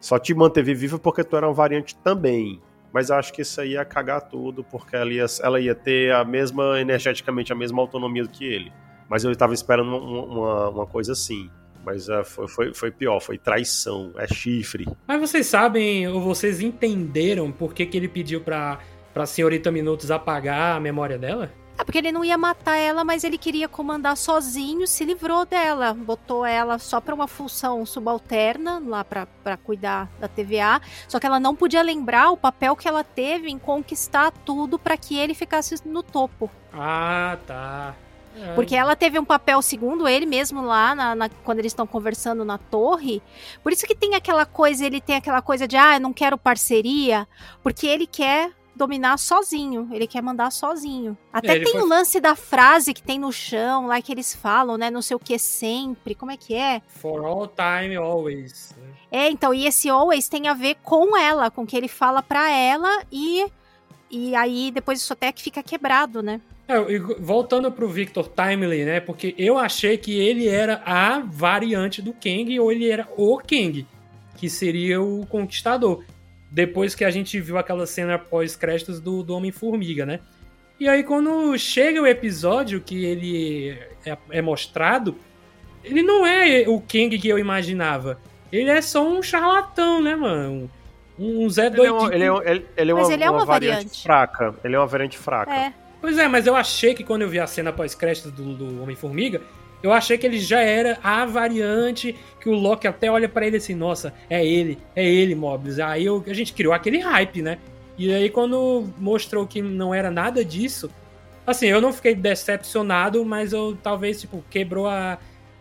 Só te manteve viva porque tu era uma variante também. Mas acho que isso aí ia cagar tudo, porque ela ia, ela ia ter a mesma, energeticamente, a mesma autonomia do que ele. Mas eu tava esperando uma, uma, uma coisa assim. Mas ah, foi, foi, foi pior, foi traição, é chifre. Mas vocês sabem, ou vocês entenderam por que, que ele pediu pra, pra senhorita Minutos apagar a memória dela? É porque ele não ia matar ela, mas ele queria comandar sozinho, se livrou dela, botou ela só pra uma função subalterna lá pra pra cuidar da TVA, só que ela não podia lembrar o papel que ela teve em conquistar tudo pra que ele ficasse no topo. Ah, tá. É, Porque ela teve um papel, segundo ele mesmo, lá na, na- quando eles estão conversando na torre. Por isso que tem aquela coisa, ele tem aquela coisa de, ah, eu não quero parceria, porque ele quer dominar sozinho, ele quer mandar sozinho. Até ele tem foi- o lance da frase que tem no chão, lá que eles falam, né, não sei o que sempre, como é que é? For all time, always. É, então, e esse always tem a ver com ela, com o que ele fala pra ela e... E aí, depois isso até que fica quebrado, né? É, e voltando pro Victor Timely, né? Porque eu achei que ele era a variante do Kang ou ele era o Kang, que seria o Conquistador. Depois que a gente viu aquela cena pós-créditos do, do Homem-Formiga, né? E aí, quando chega o episódio que ele é, é mostrado, ele não é o Kang que eu imaginava. Ele é só um charlatão, né, mano? Um, um Zé Ele é, doidinho. uma, ele, é, um- ele- ele é Mas uma, ele é uma variante, variante. fraca. Ele é uma variante fraca. É, Pois é, mas eu achei que quando eu vi a cena pós-crédito do, do Homem-Formiga, eu achei que ele já era a variante que o Loki até olha pra ele assim, nossa, é ele, é ele, Mobius. Aí eu- a gente criou aquele hype, né? E aí quando mostrou que não era nada disso, assim, eu não fiquei decepcionado, mas eu talvez, tipo, quebrou a,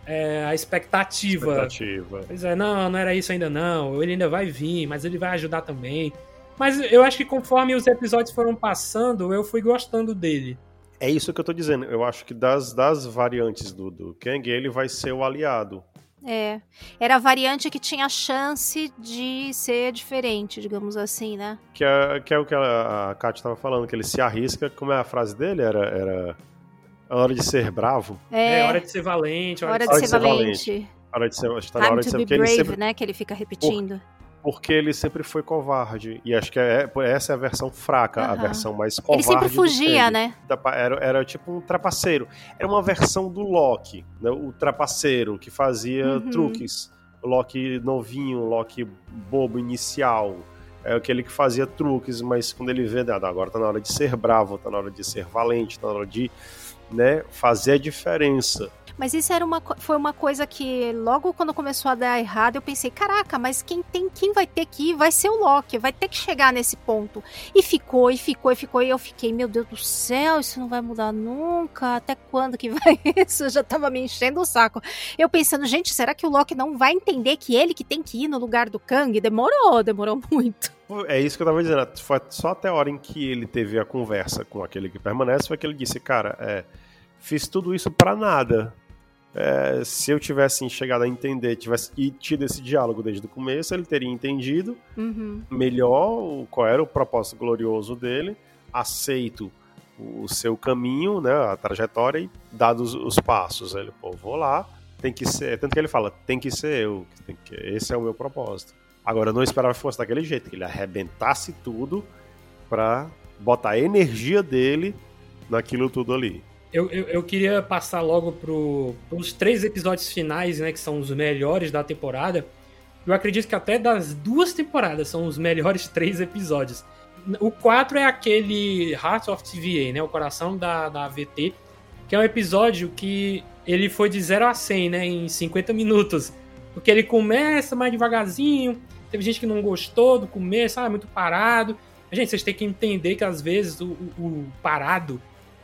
é, a expectativa. Expectativa. Pois é, não, não era isso ainda não. Ele ainda vai vir, mas ele vai ajudar também. Mas eu acho que conforme os episódios foram passando, eu fui gostando dele. É isso que eu tô dizendo. Eu acho que das, das variantes do, do Kang, ele vai ser o aliado. É. Era a variante que tinha chance de ser diferente, digamos assim, né? Que é, que é o que a, a Kátia tava falando, que ele se arrisca. Como é a frase dele? Era, era a hora de ser bravo. É, É, hora de ser valente, hora, hora de de hora ser de ser valente. A hora de ser, acho que tá na hora de ser, porque ele brave, sempre, né? Que ele fica repetindo. Porque ele sempre foi covarde. E acho que é, essa é a versão fraca, a Aham. versão mais Ele covarde. sempre do fugia, né? Era, era tipo um trapaceiro. Era uma versão do Loki, né? o trapaceiro que fazia Uhum. truques. O Loki novinho, o Loki bobo inicial. É aquele que fazia truques, mas quando ele vê, "Ah, agora tá na hora de ser bravo, tá na hora de ser valente, tá na hora de né, fazer a diferença. Mas isso era uma, foi uma coisa que logo quando começou a dar errado, eu pensei, caraca, mas quem tem, quem vai ter que ir vai ser o Loki, vai ter que chegar nesse ponto. E ficou, e ficou, e ficou, e eu fiquei, meu Deus do céu, isso não vai mudar nunca, até quando que vai isso? Eu já tava me enchendo o saco. Eu pensando, gente, será que o Loki não vai entender que ele que tem que ir no lugar do Kang? Demorou, demorou muito. É isso que eu tava dizendo. Foi só até a hora em que ele teve a conversa com aquele que permanece, foi que ele disse, cara, é, fiz tudo isso pra nada. É, se eu tivesse chegado a entender, tivesse e tido esse diálogo desde o começo, ele teria entendido Uhum. melhor qual era o propósito glorioso dele, aceito o seu caminho, né, a trajetória e dados os passos. Ele, pô, vou lá, tem que ser, tanto que ele fala, tem que ser eu, tem que- esse é o meu propósito. Agora, eu não esperava que fosse daquele jeito, que ele arrebentasse tudo pra botar a energia dele naquilo tudo ali. Eu, eu, eu queria passar logo pro, pros três episódios finais, né? Que são os melhores da temporada. Eu acredito que até das duas temporadas são os melhores três episódios. O 4 é aquele Heart of TVA, né? O coração da, da AVT. Que é um episódio que ele foi de 0 a 100, né? Em 50 minutos. Porque ele começa mais devagarzinho. Teve gente que não gostou do começo, ah, muito parado. Gente, vocês têm que entender que às vezes o, o- o parado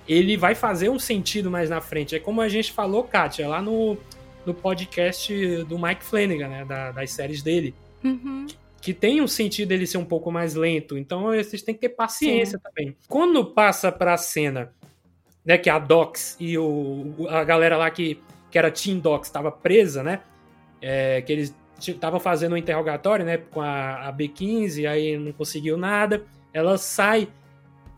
ele vai fazer um sentido mais na frente. É como a gente falou, Kátia, lá no, no podcast do Mike Flanagan, né? Da, das séries dele. Uhum. Que tem um sentido ele ser um pouco mais lento. Então vocês têm que ter paciência Sim. também. Quando passa pra cena, né? Que a Docs e o, a galera lá que, que era Team Docs estava presa, né? É, que eles estavam fazendo um interrogatório, né? Com a, a B15, aí não conseguiu nada. Ela sai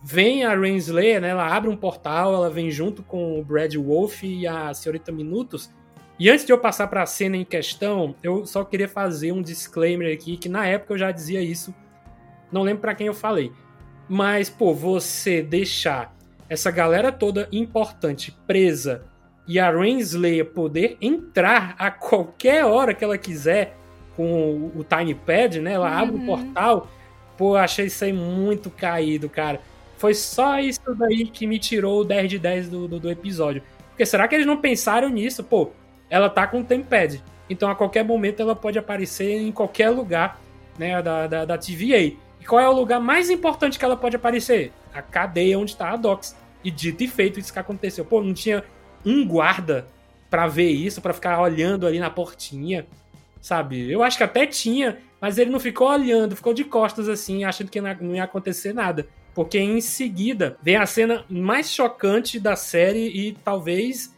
Vem a Renslayer, né? Ela abre um portal, ela vem junto com o Brad Wolf e a Senhorita Minutos. E antes de eu passar para a cena em questão, eu só queria fazer um disclaimer aqui, que na época eu já dizia isso, não lembro para quem eu falei. Mas, pô, você deixar essa galera toda importante presa e a Renslayer poder entrar a qualquer hora que ela quiser com o Tiny Pad, né? Ela uhum. abre o um portal. Pô, achei isso aí muito caído, cara. Foi só isso daí que me tirou o 10 de 10 do, do, do episódio. Porque será que eles não pensaram nisso? Pô, ela tá com o Tempad. Então a qualquer momento ela pode aparecer em qualquer lugar né, da, da, da TVA. E qual é o lugar mais importante que ela pode aparecer? A cadeia onde tá a Docs. E dito e feito isso que aconteceu. Pô, não tinha um guarda para ver isso, para ficar olhando ali na portinha, sabe? Eu acho que até tinha, mas ele não ficou olhando, ficou de costas assim, achando que não ia acontecer nada. Porque em seguida vem a cena mais chocante da série e talvez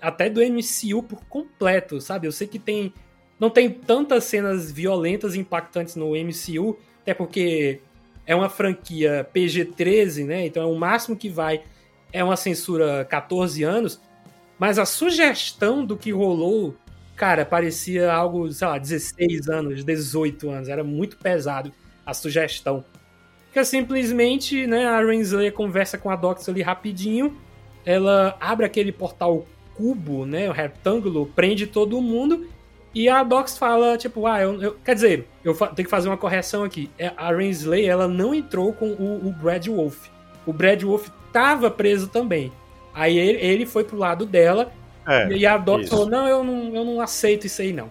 até do MCU por completo, sabe? Eu sei que tem não tem tantas cenas violentas e impactantes no MCU, até porque é uma franquia PG-13, né? Então é o máximo que vai é uma censura 14 anos, mas a sugestão do que rolou, cara, parecia algo, sei lá, 16 anos, 18 anos, era muito pesado a sugestão que simplesmente, né, a Renslayer conversa com a Dox ali rapidinho, ela abre aquele portal cubo, né, o retângulo, prende todo mundo, e a Dox fala, tipo, ah, eu, eu quer dizer, eu tenho que fazer uma correção aqui, é, a Renslayer, ela não entrou com o, o Brad Wolf, o Brad Wolf tava preso também, aí ele, ele foi pro lado dela, é, e a Dox falou, não eu, não, eu não aceito isso aí não.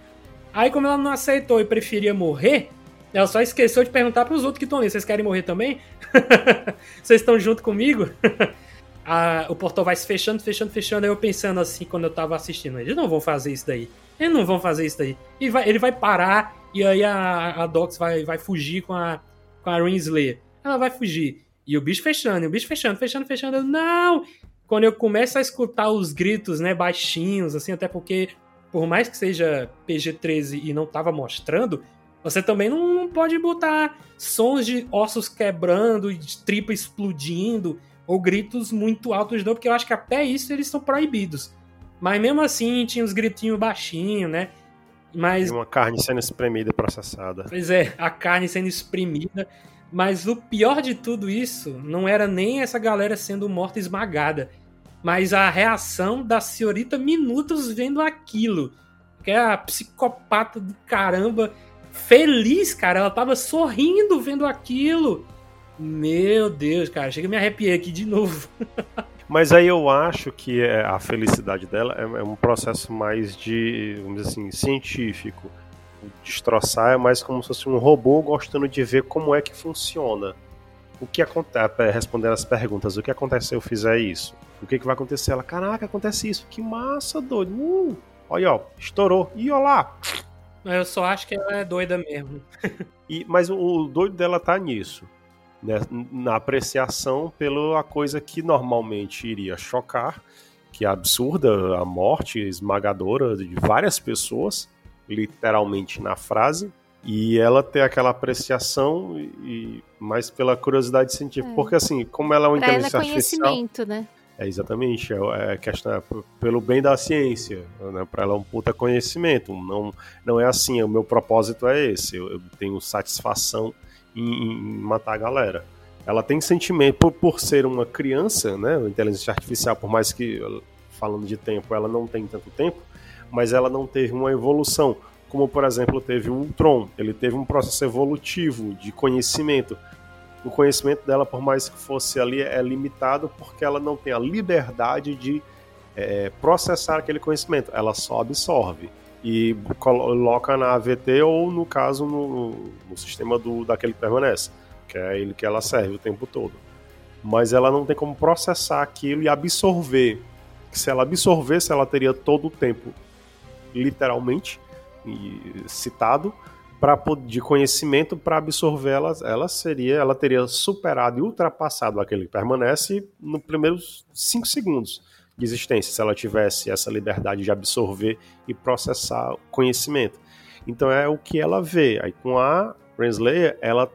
Aí como ela não aceitou e preferia morrer, ela só esqueceu de perguntar para os outros que estão ali: vocês querem morrer também? vocês estão junto comigo? o portal vai se fechando, fechando, fechando. Aí eu pensando assim, quando eu tava assistindo: eles não vão fazer isso daí. Eles não vão fazer isso daí. E vai, ele vai parar, e aí a, a Dox vai, vai fugir com a, com a Renslayer. Ela vai fugir. E o bicho fechando, e o bicho fechando, fechando, fechando. Eu, não! Quando eu começo a escutar os gritos, né, baixinhos, assim, até porque, por mais que seja PG-13 e não tava mostrando, você também não, não pode botar sons de ossos quebrando e de tripa explodindo ou gritos muito altos, não, porque eu acho que até isso eles são proibidos. Mas mesmo assim, tinha uns gritinhos baixinhos, né? Mas... E uma carne sendo espremida e processada. Pois é, a carne sendo espremida. Mas o pior de tudo isso não era nem essa galera sendo morta esmagada, mas a reação da senhorita Minutos vendo aquilo. Que é a psicopata do caramba feliz, cara. Ela tava sorrindo vendo aquilo. Meu Deus, cara, chega me arrepiei aqui de novo. Mas aí eu acho que é, a felicidade dela é, é um processo mais de, vamos dizer assim, científico. Destroçar é mais como se fosse um robô gostando de ver como é que funciona. O que acontece, respondendo as perguntas, o que acontece se eu fizer isso? O que, que vai acontecer? Ela, caraca, acontece isso, que massa, doido. Uh, olha, ó, estourou. E olha lá, eu só acho que ela é doida mesmo. e, mas o doido dela tá nisso. Né? Na apreciação pela coisa que normalmente iria chocar, que é absurda, a morte esmagadora de várias pessoas, literalmente na frase, e ela ter aquela apreciação e mais pela curiosidade científica, é. porque assim, como ela é uma pra inteligência ela é conhecimento, artificial, né? É exatamente, é, é questão é pelo bem da ciência, né? para ela é um puta conhecimento. Não, não é assim, o meu propósito é esse, eu, eu tenho satisfação em, em, matar a galera. Ela tem sentimento, por, por ser uma criança, né? Inteligência artificial, por mais que, falando de tempo, ela não tem tanto tempo, mas ela não teve uma evolução. Como, por exemplo, teve o Ultron, ele teve um processo evolutivo de conhecimento o conhecimento dela, por mais que fosse ali, é limitado porque ela não tem a liberdade de é, processar aquele conhecimento. Ela só absorve e coloca na AVT ou, no caso, no, no sistema do, daquele que permanece, que é ele que ela serve o tempo todo. Mas ela não tem como processar aquilo e absorver. Se ela absorvesse, ela teria todo o tempo literalmente e citado, para de conhecimento para absorver ela, seria, ela teria superado e ultrapassado aquele que permanece nos primeiros 5 segundos de existência, se ela tivesse essa liberdade de absorver e processar conhecimento. Então é o que ela vê. Aí com a Renslayer, ela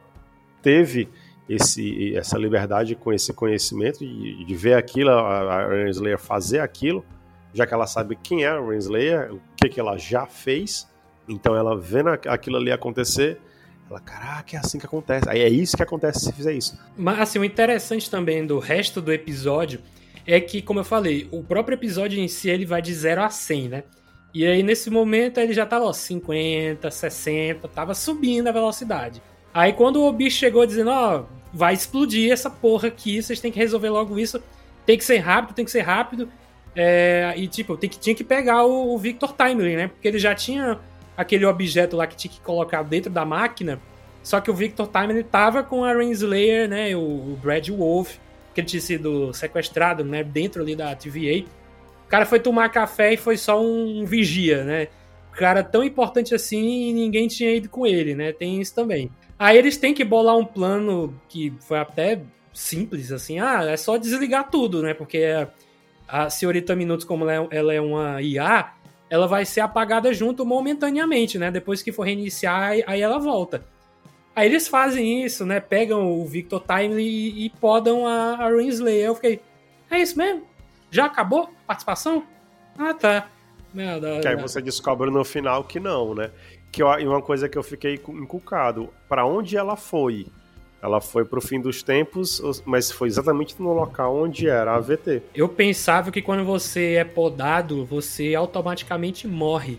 teve esse, essa liberdade com esse conhecimento de, de ver aquilo, a, a Renslayer fazer aquilo, já que ela sabe quem é a Renslayer, o que, que ela já fez, então ela vendo aquilo ali acontecer, ela, caraca, é assim que acontece. Aí é isso que acontece se fizer isso. Mas assim, o interessante também do resto do episódio é que, como eu falei, o próprio episódio em si ele vai de 0 a 100, né? E aí nesse momento ele já tava ó, 50, 60, tava subindo a velocidade. Aí quando o bicho chegou dizendo, ó, vai explodir essa porra aqui, vocês têm que resolver logo isso, tem que ser rápido, tem que ser rápido. É, e tipo, tem que, tinha que pegar o, o Victor Timely, né? Porque ele já tinha aquele objeto lá que tinha que colocar dentro da máquina. Só que o Victor Time ele tava com a Renslayer, né? O, Brad Wolf, que ele tinha sido sequestrado, né? Dentro ali da TVA. O cara foi tomar café e foi só um, vigia, né? O cara tão importante assim e ninguém tinha ido com ele, né? Tem isso também. Aí eles têm que bolar um plano que foi até simples, assim. Ah, é só desligar tudo, né? Porque a senhorita Minutos, como ela é, ela é uma IA, ela vai ser apagada junto momentaneamente, né? Depois que for reiniciar, aí ela volta. Aí eles fazem isso, né? Pegam o Victor Timely e, e podam a, a Renslayer. Eu fiquei, é isso mesmo? Já acabou a participação? Ah, tá. que aí você descobre no final que não, né? Que eu, uma coisa que eu fiquei inculcado, para onde ela foi? Ela foi pro fim dos tempos, mas foi exatamente no local onde era a AVT. Eu pensava que quando você é podado, você automaticamente morre.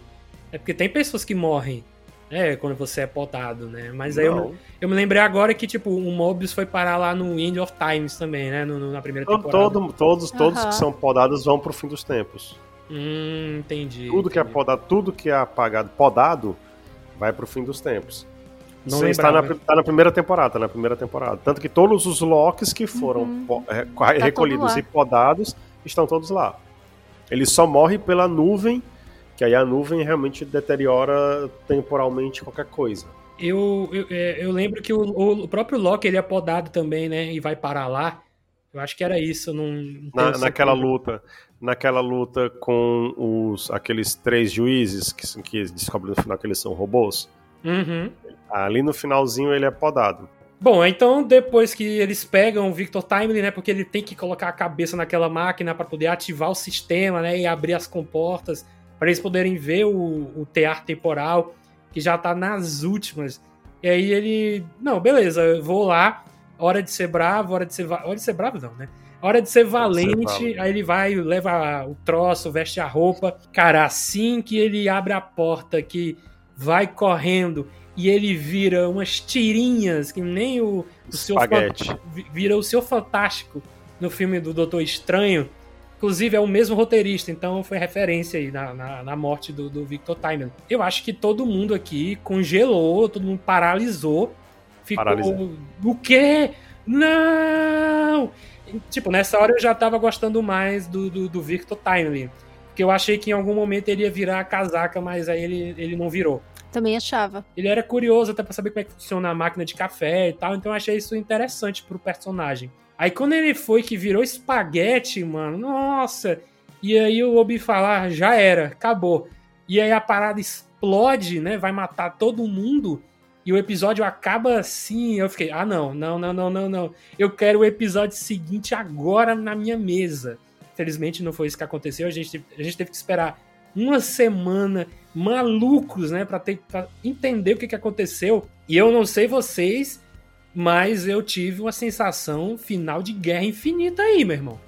É porque tem pessoas que morrem, né, quando você é podado, né? Mas aí eu, eu, me lembrei agora que, tipo, o Mobius foi parar lá no End of Times também, né? No, no, na primeira temporada. Todo, todos, todos que são podados vão pro fim dos tempos. Hum, entendi. Tudo entendi. que é podado, tudo que é apagado, podado, vai pro fim dos tempos. Não Sim, está na, tá na primeira temporada, tá na primeira temporada. Tanto que todos os locks que foram uhum. é, tá recolhidos e podados estão todos lá. Ele só morre pela nuvem, que aí a nuvem realmente deteriora temporalmente qualquer coisa. Eu, eu, é, eu lembro que o, o, próprio Loki ele é podado também, né? E vai parar lá. Eu acho que era isso. Não, não Na, naquela luta, naquela luta com os aqueles três juízes que, que descobrem no final que eles são robôs. Uhum. Ali no finalzinho ele é podado. Bom, então depois que eles pegam o Victor Timely, né, porque ele tem que colocar a cabeça naquela máquina para poder ativar o sistema, né, e abrir as comportas para eles poderem ver o, o tear temporal que já tá nas últimas. E aí ele, não, beleza, eu vou lá, hora de ser bravo, hora de ser, hora de ser bravo não, né? Hora de ser valente, ser aí ele vai, leva o troço, veste a roupa. Cara, assim que ele abre a porta, que vai correndo e ele vira umas tirinhas que nem o, o seu vira o seu fantástico no filme do Doutor Estranho. Inclusive é o mesmo roteirista, então foi referência aí na, na, na morte do, do Victor Timon. Eu acho que todo mundo aqui congelou, todo mundo paralisou. Ficou. Paralisou. O quê? Não! Tipo, nessa hora eu já tava gostando mais do, do, do Victor Timely. Porque eu achei que em algum momento ele ia virar a casaca, mas aí ele, ele não virou. Também achava. Ele era curioso até pra saber como é que funciona a máquina de café e tal, então eu achei isso interessante pro personagem. Aí quando ele foi que virou espaguete, mano, nossa! E aí o Obi falar, ah, já era, acabou. E aí a parada explode, né? Vai matar todo mundo. E o episódio acaba assim. Eu fiquei, ah, não, não, não, não, não, não. Eu quero o episódio seguinte agora na minha mesa. Felizmente não foi isso que aconteceu. A gente, a gente teve que esperar uma semana malucos, né, para tentar entender o que, que aconteceu. E eu não sei vocês, mas eu tive uma sensação final de guerra infinita aí, meu irmão.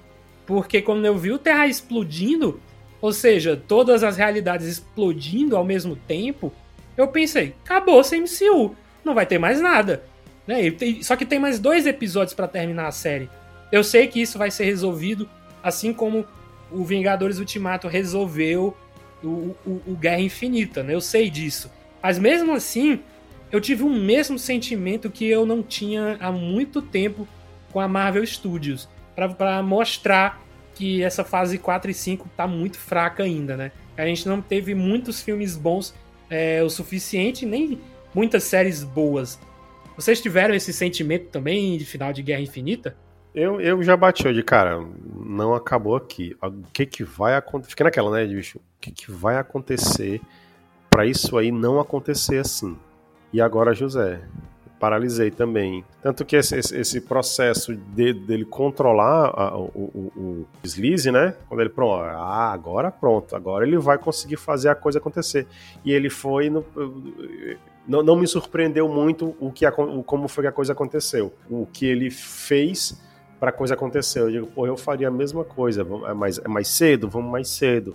Porque quando eu vi o Terra explodindo, ou seja, todas as realidades explodindo ao mesmo tempo, eu pensei, acabou esse MCU, não vai ter mais nada. Né? Só que tem mais dois episódios para terminar a série. Eu sei que isso vai ser resolvido, assim como o Vingadores Ultimato resolveu o, o, o Guerra Infinita, né? Eu sei disso. Mas mesmo assim, eu tive o mesmo sentimento que eu não tinha há muito tempo com a Marvel Studios. para mostrar que essa fase 4 e 5 tá muito fraca ainda, né? A gente não teve muitos filmes bons é, o suficiente, nem muitas séries boas. Vocês tiveram esse sentimento também de final de Guerra Infinita? Eu, eu já bati de cara, não acabou aqui. O que que vai acontecer? Fica naquela, né, bicho? O que que vai acontecer para isso aí não acontecer assim? E agora, José, paralisei também. Tanto que esse, esse processo de, dele controlar a, o, o, o deslize, né? Quando ele, pronto, ah, agora pronto, agora ele vai conseguir fazer a coisa acontecer. E ele foi no, não, não me surpreendeu muito o que como foi que a coisa aconteceu. O que ele fez para a coisa acontecer. Eu digo, pô, eu faria a mesma coisa. É mais, é mais cedo? Vamos mais cedo.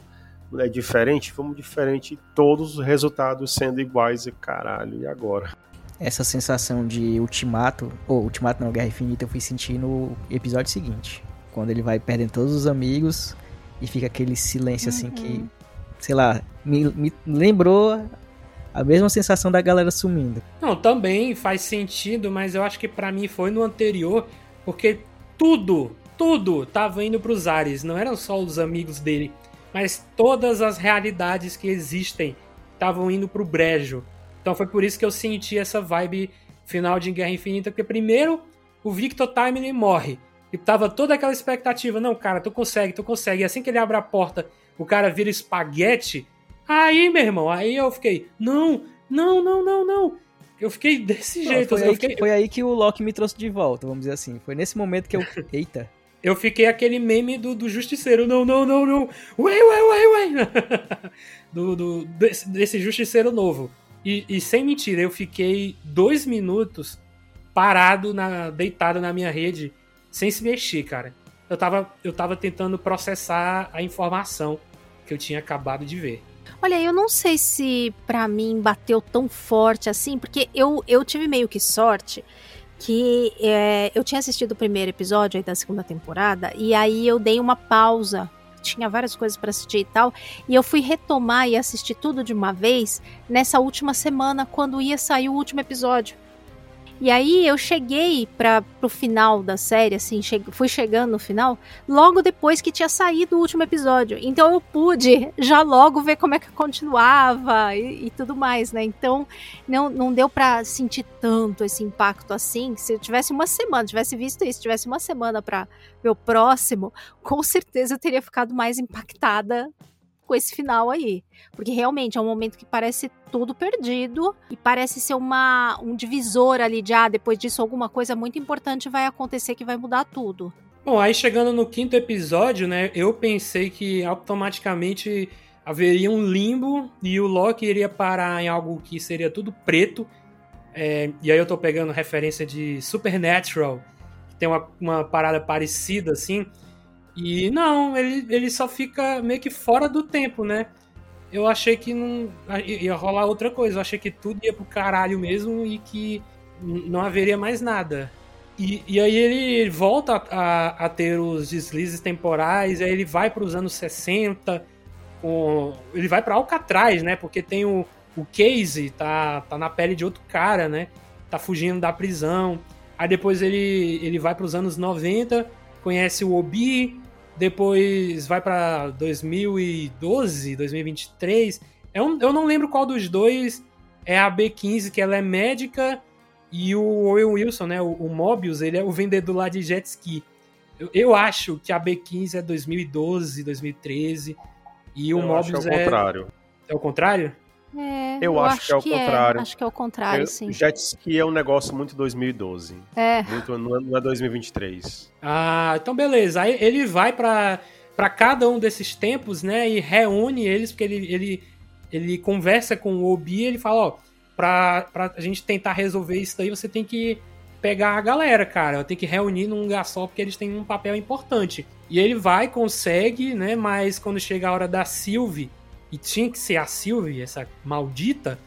É diferente? Vamos diferente. Todos os resultados sendo iguais. E caralho, e agora? Essa sensação de ultimato, ou ultimato não, Guerra Infinita, eu fui sentir no episódio seguinte. Quando ele vai perdendo todos os amigos e fica aquele silêncio assim que, uhum. sei lá, me, me lembrou a mesma sensação da galera sumindo. Não, também faz sentido, mas eu acho que para mim foi no anterior, porque tudo, tudo tava indo pros ares, não eram só os amigos dele, mas todas as realidades que existem estavam indo pro brejo. Então foi por isso que eu senti essa vibe final de Guerra Infinita, porque primeiro o Victor Timely morre. E tava toda aquela expectativa, não, cara, tu consegue, tu consegue. E assim que ele abre a porta, o cara vira espaguete, Aí, meu irmão, aí eu fiquei, não, não, não, não, não. Eu fiquei desse jeito. Foi, assim, aí fiquei... que, foi aí que o Loki me trouxe de volta, vamos dizer assim. Foi nesse momento que eu. Eita. Eu fiquei aquele meme do, do justiceiro. Não, não, não, não. Ué, ué, ué, ué. do, do, desse, desse justiceiro novo. E, e, sem mentira, eu fiquei dois minutos parado, na, deitado na minha rede, sem se mexer, cara. Eu tava, eu tava tentando processar a informação que eu tinha acabado de ver. Olha, eu não sei se para mim bateu tão forte assim, porque eu, eu tive meio que sorte que é, eu tinha assistido o primeiro episódio da segunda temporada e aí eu dei uma pausa. Tinha várias coisas para assistir e tal, e eu fui retomar e assistir tudo de uma vez nessa última semana, quando ia sair o último episódio. E aí eu cheguei para pro final da série, assim, che fui chegando no final, logo depois que tinha saído o último episódio. Então eu pude já logo ver como é que continuava e, e tudo mais, né? Então não, não deu para sentir tanto esse impacto assim. Se eu tivesse uma semana, tivesse visto isso, tivesse uma semana para ver o próximo, com certeza eu teria ficado mais impactada com esse final aí. Porque realmente é um momento que parece tudo perdido e parece ser uma, um divisor ali de, ah, depois disso alguma coisa muito importante vai acontecer que vai mudar tudo. Bom, aí chegando no quinto episódio, né, eu pensei que automaticamente haveria um limbo e o Loki iria parar em algo que seria tudo preto. É, e aí eu tô pegando referência de Supernatural, que tem uma, uma parada parecida assim. E não, ele, ele só fica meio que fora do tempo, né? Eu achei que não ia rolar outra coisa. Eu achei que tudo ia pro caralho mesmo e que não haveria mais nada. E, e aí ele volta a, a, ter os deslizes temporais, aí ele vai para os anos 60, com, ele vai para Alcatraz, né? Porque tem o, o Casey, tá, tá na pele de outro cara, né? Tá fugindo da prisão. Aí depois ele, ele vai para os anos 90, conhece o Obi, depois vai para 2012, 2023. Eu, eu não lembro qual dos dois é a B15, que ela é médica, e o Owen Wilson, né, o, o Mobius, ele é o vendedor lá de jet ski. Eu, eu acho que a B15 é 2012, 2013, e o eu Mobius acho que é o contrário. É o contrário? É, eu, eu acho, acho, que é o é. contrário. É. Acho que é o contrário, eu, sim. Jet ski é um negócio muito 2012. É. Muito, não é 2023. É ah, então beleza. Aí ele vai para para cada um desses tempos, né, e reúne eles, porque ele, ele, ele conversa com o Obi e ele fala, ó, pra, pra a gente tentar resolver isso daí, você tem que pegar a galera, cara, tem que reunir num lugar só, porque eles têm um papel importante. E ele vai, consegue, né, mas quando chega a hora da Sylvie, e tinha que ser a Sylvie, essa maldita,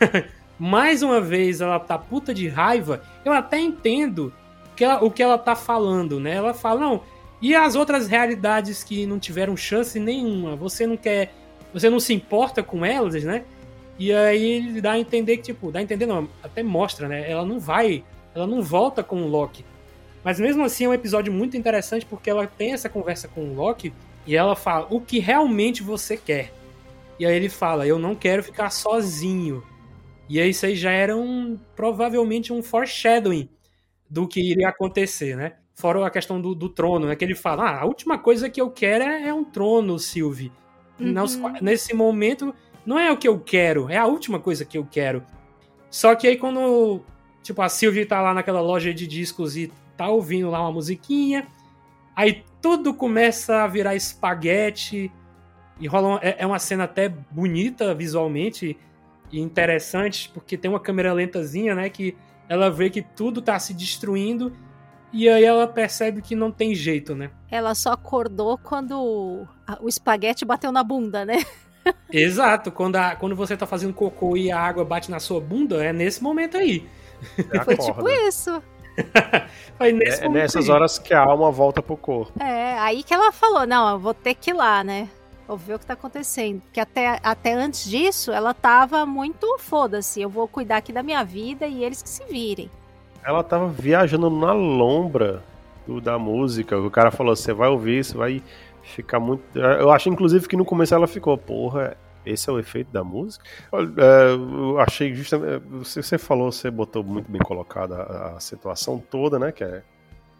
mais uma vez ela tá puta de raiva, eu até entendo que ela, o que ela tá falando, né? Ela fala, não, e as outras realidades que não tiveram chance nenhuma? Você não quer. Você não se importa com elas, né? E aí ele dá a entender que, tipo, dá a entender, não, até mostra, né? Ela não vai. Ela não volta com o Loki. Mas mesmo assim é um episódio muito interessante porque ela tem essa conversa com o Loki e ela fala o que realmente você quer. E aí ele fala: Eu não quero ficar sozinho. E aí isso aí já era um, provavelmente um foreshadowing do que iria acontecer, né? Fora a questão do, do trono, né? Que ele fala: Ah, a última coisa que eu quero é, é um trono, Sylvie. Uhum. Nos- nesse momento, não é o que eu quero, é a última coisa que eu quero. Só que aí quando, tipo, a Sylvie tá lá naquela loja de discos e tá ouvindo lá uma musiquinha, aí tudo começa a virar espaguete e rola uma, é, é uma cena até bonita visualmente e interessante, porque tem uma câmera lentazinha, né, que ela vê que tudo tá se destruindo e aí ela percebe que não tem jeito, né? Ela só acordou quando o, espaguete bateu na bunda, né? Exato, quando, a- quando você tá fazendo cocô e a água bate na sua bunda, é nesse momento aí. Foi tipo isso. Foi nesse É, é momento nessas aí. horas que a alma volta pro corpo. É, aí que ela falou, não, eu vou ter que ir lá, né? Vou ver o que tá acontecendo. Porque até, até antes disso, ela tava muito foda-se. Eu vou cuidar aqui da minha vida e eles que se virem. Ela tava viajando na lombra do- da música. O cara falou: você vai ouvir, você vai ficar muito. Eu acho, inclusive, que no começo ela ficou, porra. Esse é o efeito da música? É, eu achei justamente. Você, falou, você botou muito bem colocada a, a situação toda, né? Que é.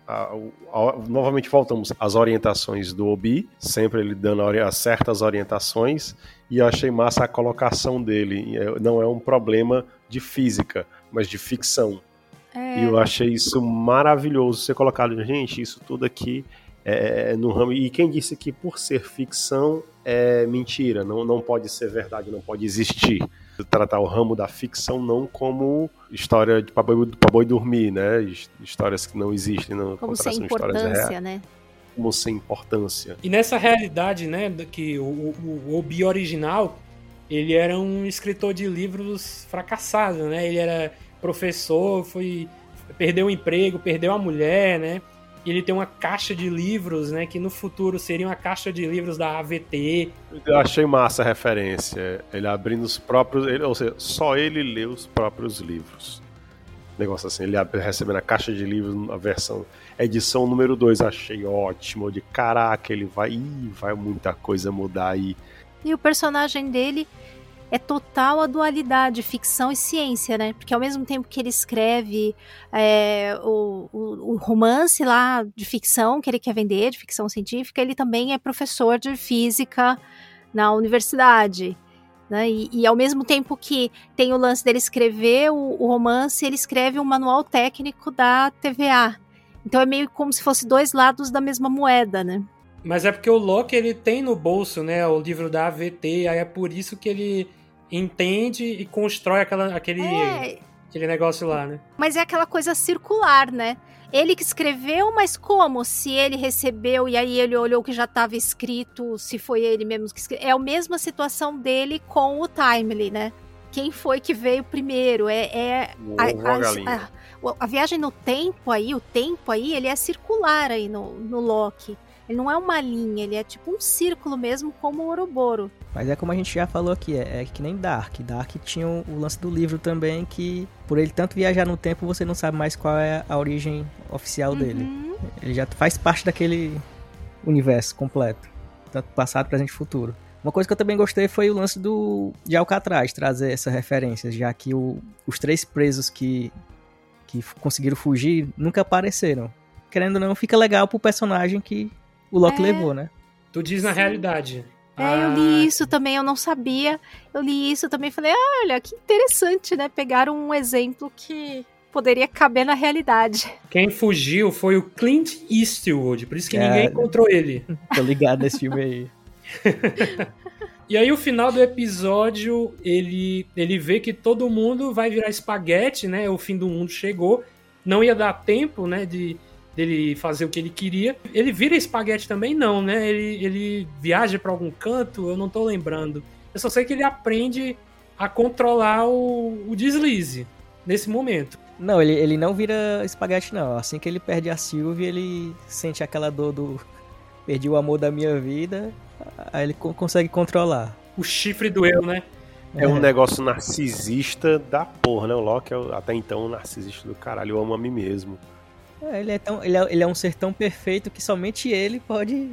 A- a- novamente voltamos às orientações do Obi, sempre ele dando as certas orientações, e eu achei massa a colocação dele. É, Não é um problema de física, mas de ficção. É, E eu achei isso maravilhoso ser colocado. Gente, isso tudo aqui é no ramo. E quem disse que por ser ficção é mentira, não, não pode ser verdade, não pode existir. Tratar o ramo da ficção não como história de pra boi, pra boi dormir, né? His- Histórias que não existem, não como sem importância, né? como sem importância. E nessa realidade, né, que o, o, o Obi original, ele era um escritor de livros fracassado, né? Ele era professor, foi perdeu o emprego, perdeu a mulher, né? E ele tem uma caixa de livros, né, que no futuro seria uma caixa de livros da AVT. Eu achei massa a referência. Ele abrindo os próprios. ele- ou seja, só ele lê os próprios livros. Negócio assim, ele abre- recebendo a caixa de livros, a versão. Edição número 2, achei ótimo. De caraca, ele vai. Ih, vai muita coisa mudar aí. E o personagem dele é total a dualidade, ficção e ciência, né? Porque ao mesmo tempo que ele escreve é, o, o- o romance lá de ficção que ele quer vender, de ficção científica, ele também é professor de física na universidade. Né? E, e ao mesmo tempo que tem o lance dele escrever o, o romance, ele escreve um manual técnico da TVA. Então é meio como se fosse dois lados da mesma moeda, né? Mas é porque o Loki ele tem no bolso, né, o livro da AVT, aí é por isso que ele entende e constrói aquela, aquele, É, aquele negócio lá, né? Mas é aquela coisa circular, né? Ele que escreveu, mas como? Se ele recebeu e aí ele olhou que já estava escrito, se foi ele mesmo que escreveu. É a mesma situação dele com o Timely, né? Quem foi que veio primeiro? É, é O a, a- a- a viagem no tempo aí, o tempo aí, ele é circular aí no, no Loki. Ele não é uma linha, ele é tipo um círculo mesmo, como o Ouroboros. Mas é como a gente já falou aqui, é, é que nem Dark. Dark tinha o, o lance do livro também, que por ele tanto viajar no tempo, você não sabe mais qual é a origem oficial dele. Uhum. Ele já faz parte daquele universo completo. Tanto passado, presente e futuro. Uma coisa que eu também gostei foi o lance do de Alcatraz, trazer essas referências, já que o- os três presos que, que conseguiram fugir nunca apareceram. Querendo ou não, fica legal pro personagem que o Loki É. levou, né? Tu diz na Sim. realidade. É, eu Ah, li isso também, eu não sabia. Eu li isso também, falei, "Ah, olha, que interessante, né? Pegaram um exemplo que poderia caber na realidade. Quem fugiu foi o Clint Eastwood, por isso que Cara. ninguém encontrou ele. Tô ligado nesse filme aí. E aí o final do episódio, ele, ele vê que todo mundo vai virar espaguete, né? O fim do mundo chegou. Não ia dar tempo, né, de dele fazer o que ele queria. Ele vira espaguete também não, né? Ele, ele viaja pra algum canto, eu não tô lembrando. Eu só sei que ele aprende a controlar o, o deslize nesse momento. Não, ele, ele não vira espaguete, não. Assim que ele perde a Sylvie, ele sente aquela dor do. Perdi o amor da minha vida. Aí ele co- consegue controlar. O chifre do eu, né? É um negócio narcisista da porra, né? O Loki é até então um narcisista do caralho. Eu amo a mim mesmo. É, ele, é tão, ele, é, ele é um ser tão perfeito que somente ele pode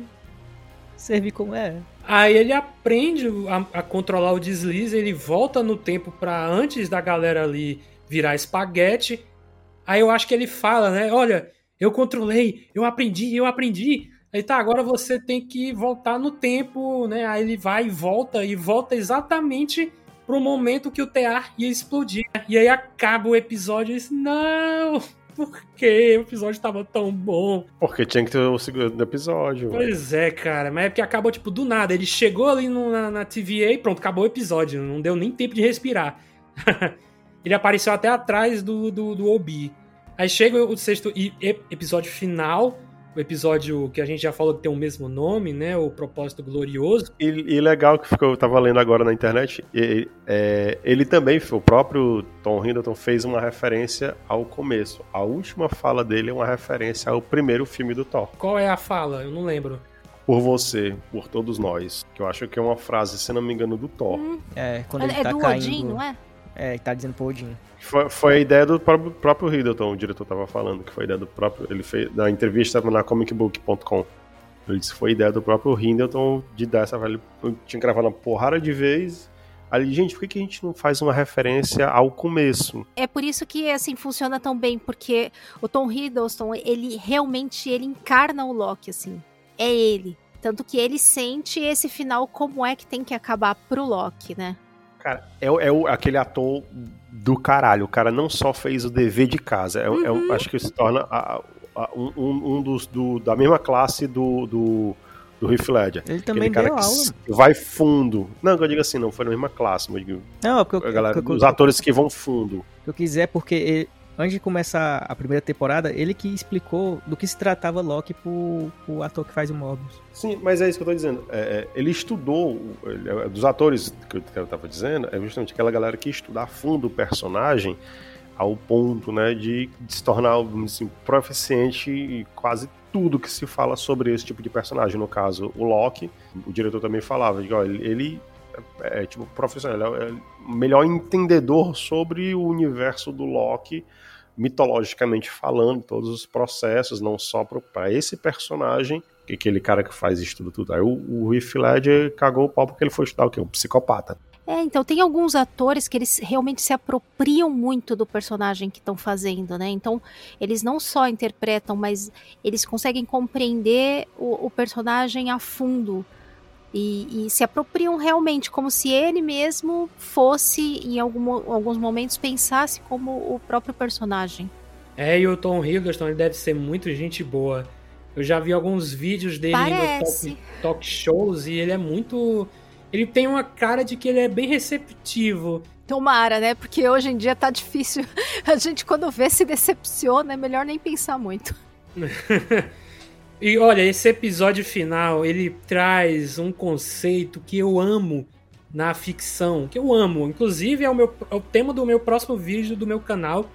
servir como é. Aí ele aprende a, a controlar o deslize, ele volta no tempo para antes da galera ali virar espaguete. Aí eu acho que ele fala, né? Olha, eu controlei, eu aprendi, eu aprendi. Aí tá, agora você tem que voltar no tempo, né? Aí ele vai e volta e volta exatamente pro momento que o Tear ia explodir. E aí acaba o episódio e diz, não, por que o episódio tava tão bom? Porque tinha que ter o segundo episódio. Pois é, cara, mas é porque acabou, tipo, do nada. Ele chegou ali no, na, na TVA e pronto, acabou o episódio. Não deu nem tempo de respirar. ele apareceu até atrás do, do, do Obi. Aí chega o sexto episódio final, o episódio que a gente já falou que tem o mesmo nome, né? O Propósito Glorioso. E, e legal que ficou, eu tava lendo agora na internet, e, é, ele também, o próprio Tom Hiddleston fez uma referência ao começo. A última fala dele é uma referência ao primeiro filme do Thor. Qual é a fala? Eu não lembro. Por você, por todos nós. Que eu acho que é uma frase, se não me engano, do Thor. Hum. É, quando ele É tá do caindo... Odin, não é? É, tá dizendo pro Odin. Foi, foi a ideia do próprio, próprio Hiddleton, o diretor tava falando, que foi a ideia do próprio. Ele fez na entrevista na comicbook.com. Ele disse que foi a ideia do próprio Hiddleton de dar essa. Ele tinha gravado uma porrada de vez. Aí, gente, por que, que a gente não faz uma referência ao começo? É por isso que assim funciona tão bem, porque o Tom Hiddleston, ele realmente ele encarna o Loki assim. É ele. Tanto que ele sente esse final como é que tem que acabar pro Loki, né? Cara, é, o- é o- aquele ator do caralho. O cara não só fez o dever de casa, é, o- é o- acho que se torna a- a- um, um- dos do- da mesma classe do, do, do Heath Ledger. Ele Aquele também cara deu que aula. vai fundo. Não, que eu digo assim, não foi na mesma classe, mas eu digo, Não, é porque eu, galera, que eu- os atores que vão fundo. que eu quiser, porque ele- antes de começar a primeira temporada, ele que explicou do que se tratava Loki pro, pro ator que faz o Mobius. Sim, mas é isso que eu tô dizendo. É, é, ele estudou, ele- é, dos atores que eu, tava dizendo, é justamente aquela galera que estuda a fundo o personagem ao ponto, né, de, de se tornar assim, proficiente em quase tudo que se fala sobre esse tipo de personagem. No caso, o Loki, o diretor também falava, ele, ele é, é, tipo profissional, ele é o melhor entendedor sobre o universo do Loki, mitologicamente falando, todos os processos, não só para esse personagem, que aquele cara que faz isso tudo, tudo. Aí o, o Heath Ledger cagou o pau porque ele foi estudar o quê? Um psicopata. É, então tem alguns atores que eles realmente se apropriam muito do personagem que estão fazendo, né? Então eles não só interpretam, mas eles conseguem compreender o, o personagem a fundo e, e se apropriam realmente, como se ele mesmo fosse, em algum- alguns momentos, pensasse como o próprio personagem. É, e o Tom Hiddleston ele deve ser muito gente boa. Eu já vi alguns vídeos dele Parece. no talk, talk shows e ele é muito. Ele tem uma cara de que ele é bem receptivo. Tomara, né? Porque hoje em dia tá difícil. A gente, quando vê, se decepciona, é melhor nem pensar muito. E olha, esse episódio final, ele traz um conceito que eu amo na ficção, que eu amo. Inclusive, é o, meu, é o tema do meu próximo vídeo do meu canal,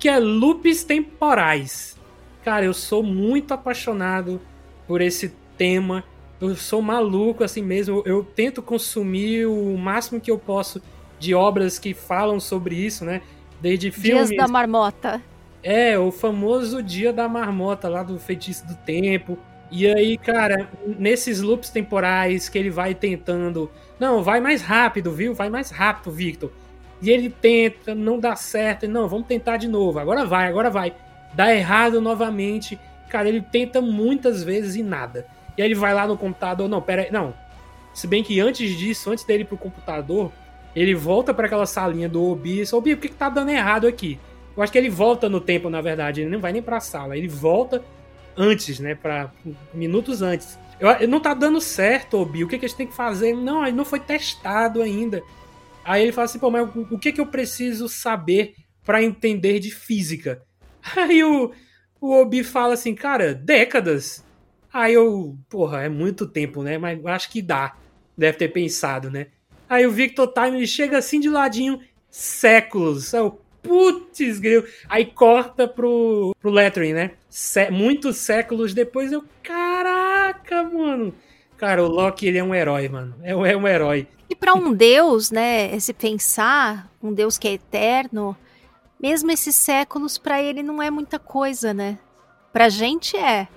que é loops temporais. Cara, eu sou muito apaixonado por esse tema. Eu sou maluco assim mesmo. Eu tento consumir o máximo que eu posso de obras que falam sobre isso, né? Desde filmes. Dias da marmota. É, o famoso dia da marmota lá do feitiço do tempo. E aí, cara, nesses loops temporais que ele vai tentando. Não, vai mais rápido, viu? Vai mais rápido, Victor. E ele tenta, não dá certo. Não, vamos tentar de novo. Agora vai, agora vai. Dá errado novamente. Cara, ele tenta muitas vezes e nada. E aí ele vai lá no computador. Não, pera aí. Não. Se bem que antes disso, antes dele ir pro computador, ele volta para aquela salinha do Obi e diz: Obi, por que, que tá dando errado aqui? Eu acho que ele volta no tempo, na verdade. Ele não vai nem pra sala. Ele volta antes, né? Pra, minutos antes. Eu, não tá dando certo, Obi. O que, que a gente tem que fazer? Não, ele não foi testado ainda. Aí ele fala assim, pô, mas o, que, que eu preciso saber para entender de física? Aí o, o Obi fala assim, cara, décadas. Aí eu, porra, é muito tempo, né? Mas acho que dá. Deve ter pensado, né? Aí o Victor Time ele chega assim de ladinho, séculos. Aí eu, putz, grilo. Aí corta pro, pro lettering, né? Sé, muitos séculos depois eu, caraca, mano. Cara, o Loki, ele é um herói, mano. É, é um herói. E para um deus, né, se pensar, um deus que é eterno, mesmo esses séculos para ele não é muita coisa, né? Pra gente é,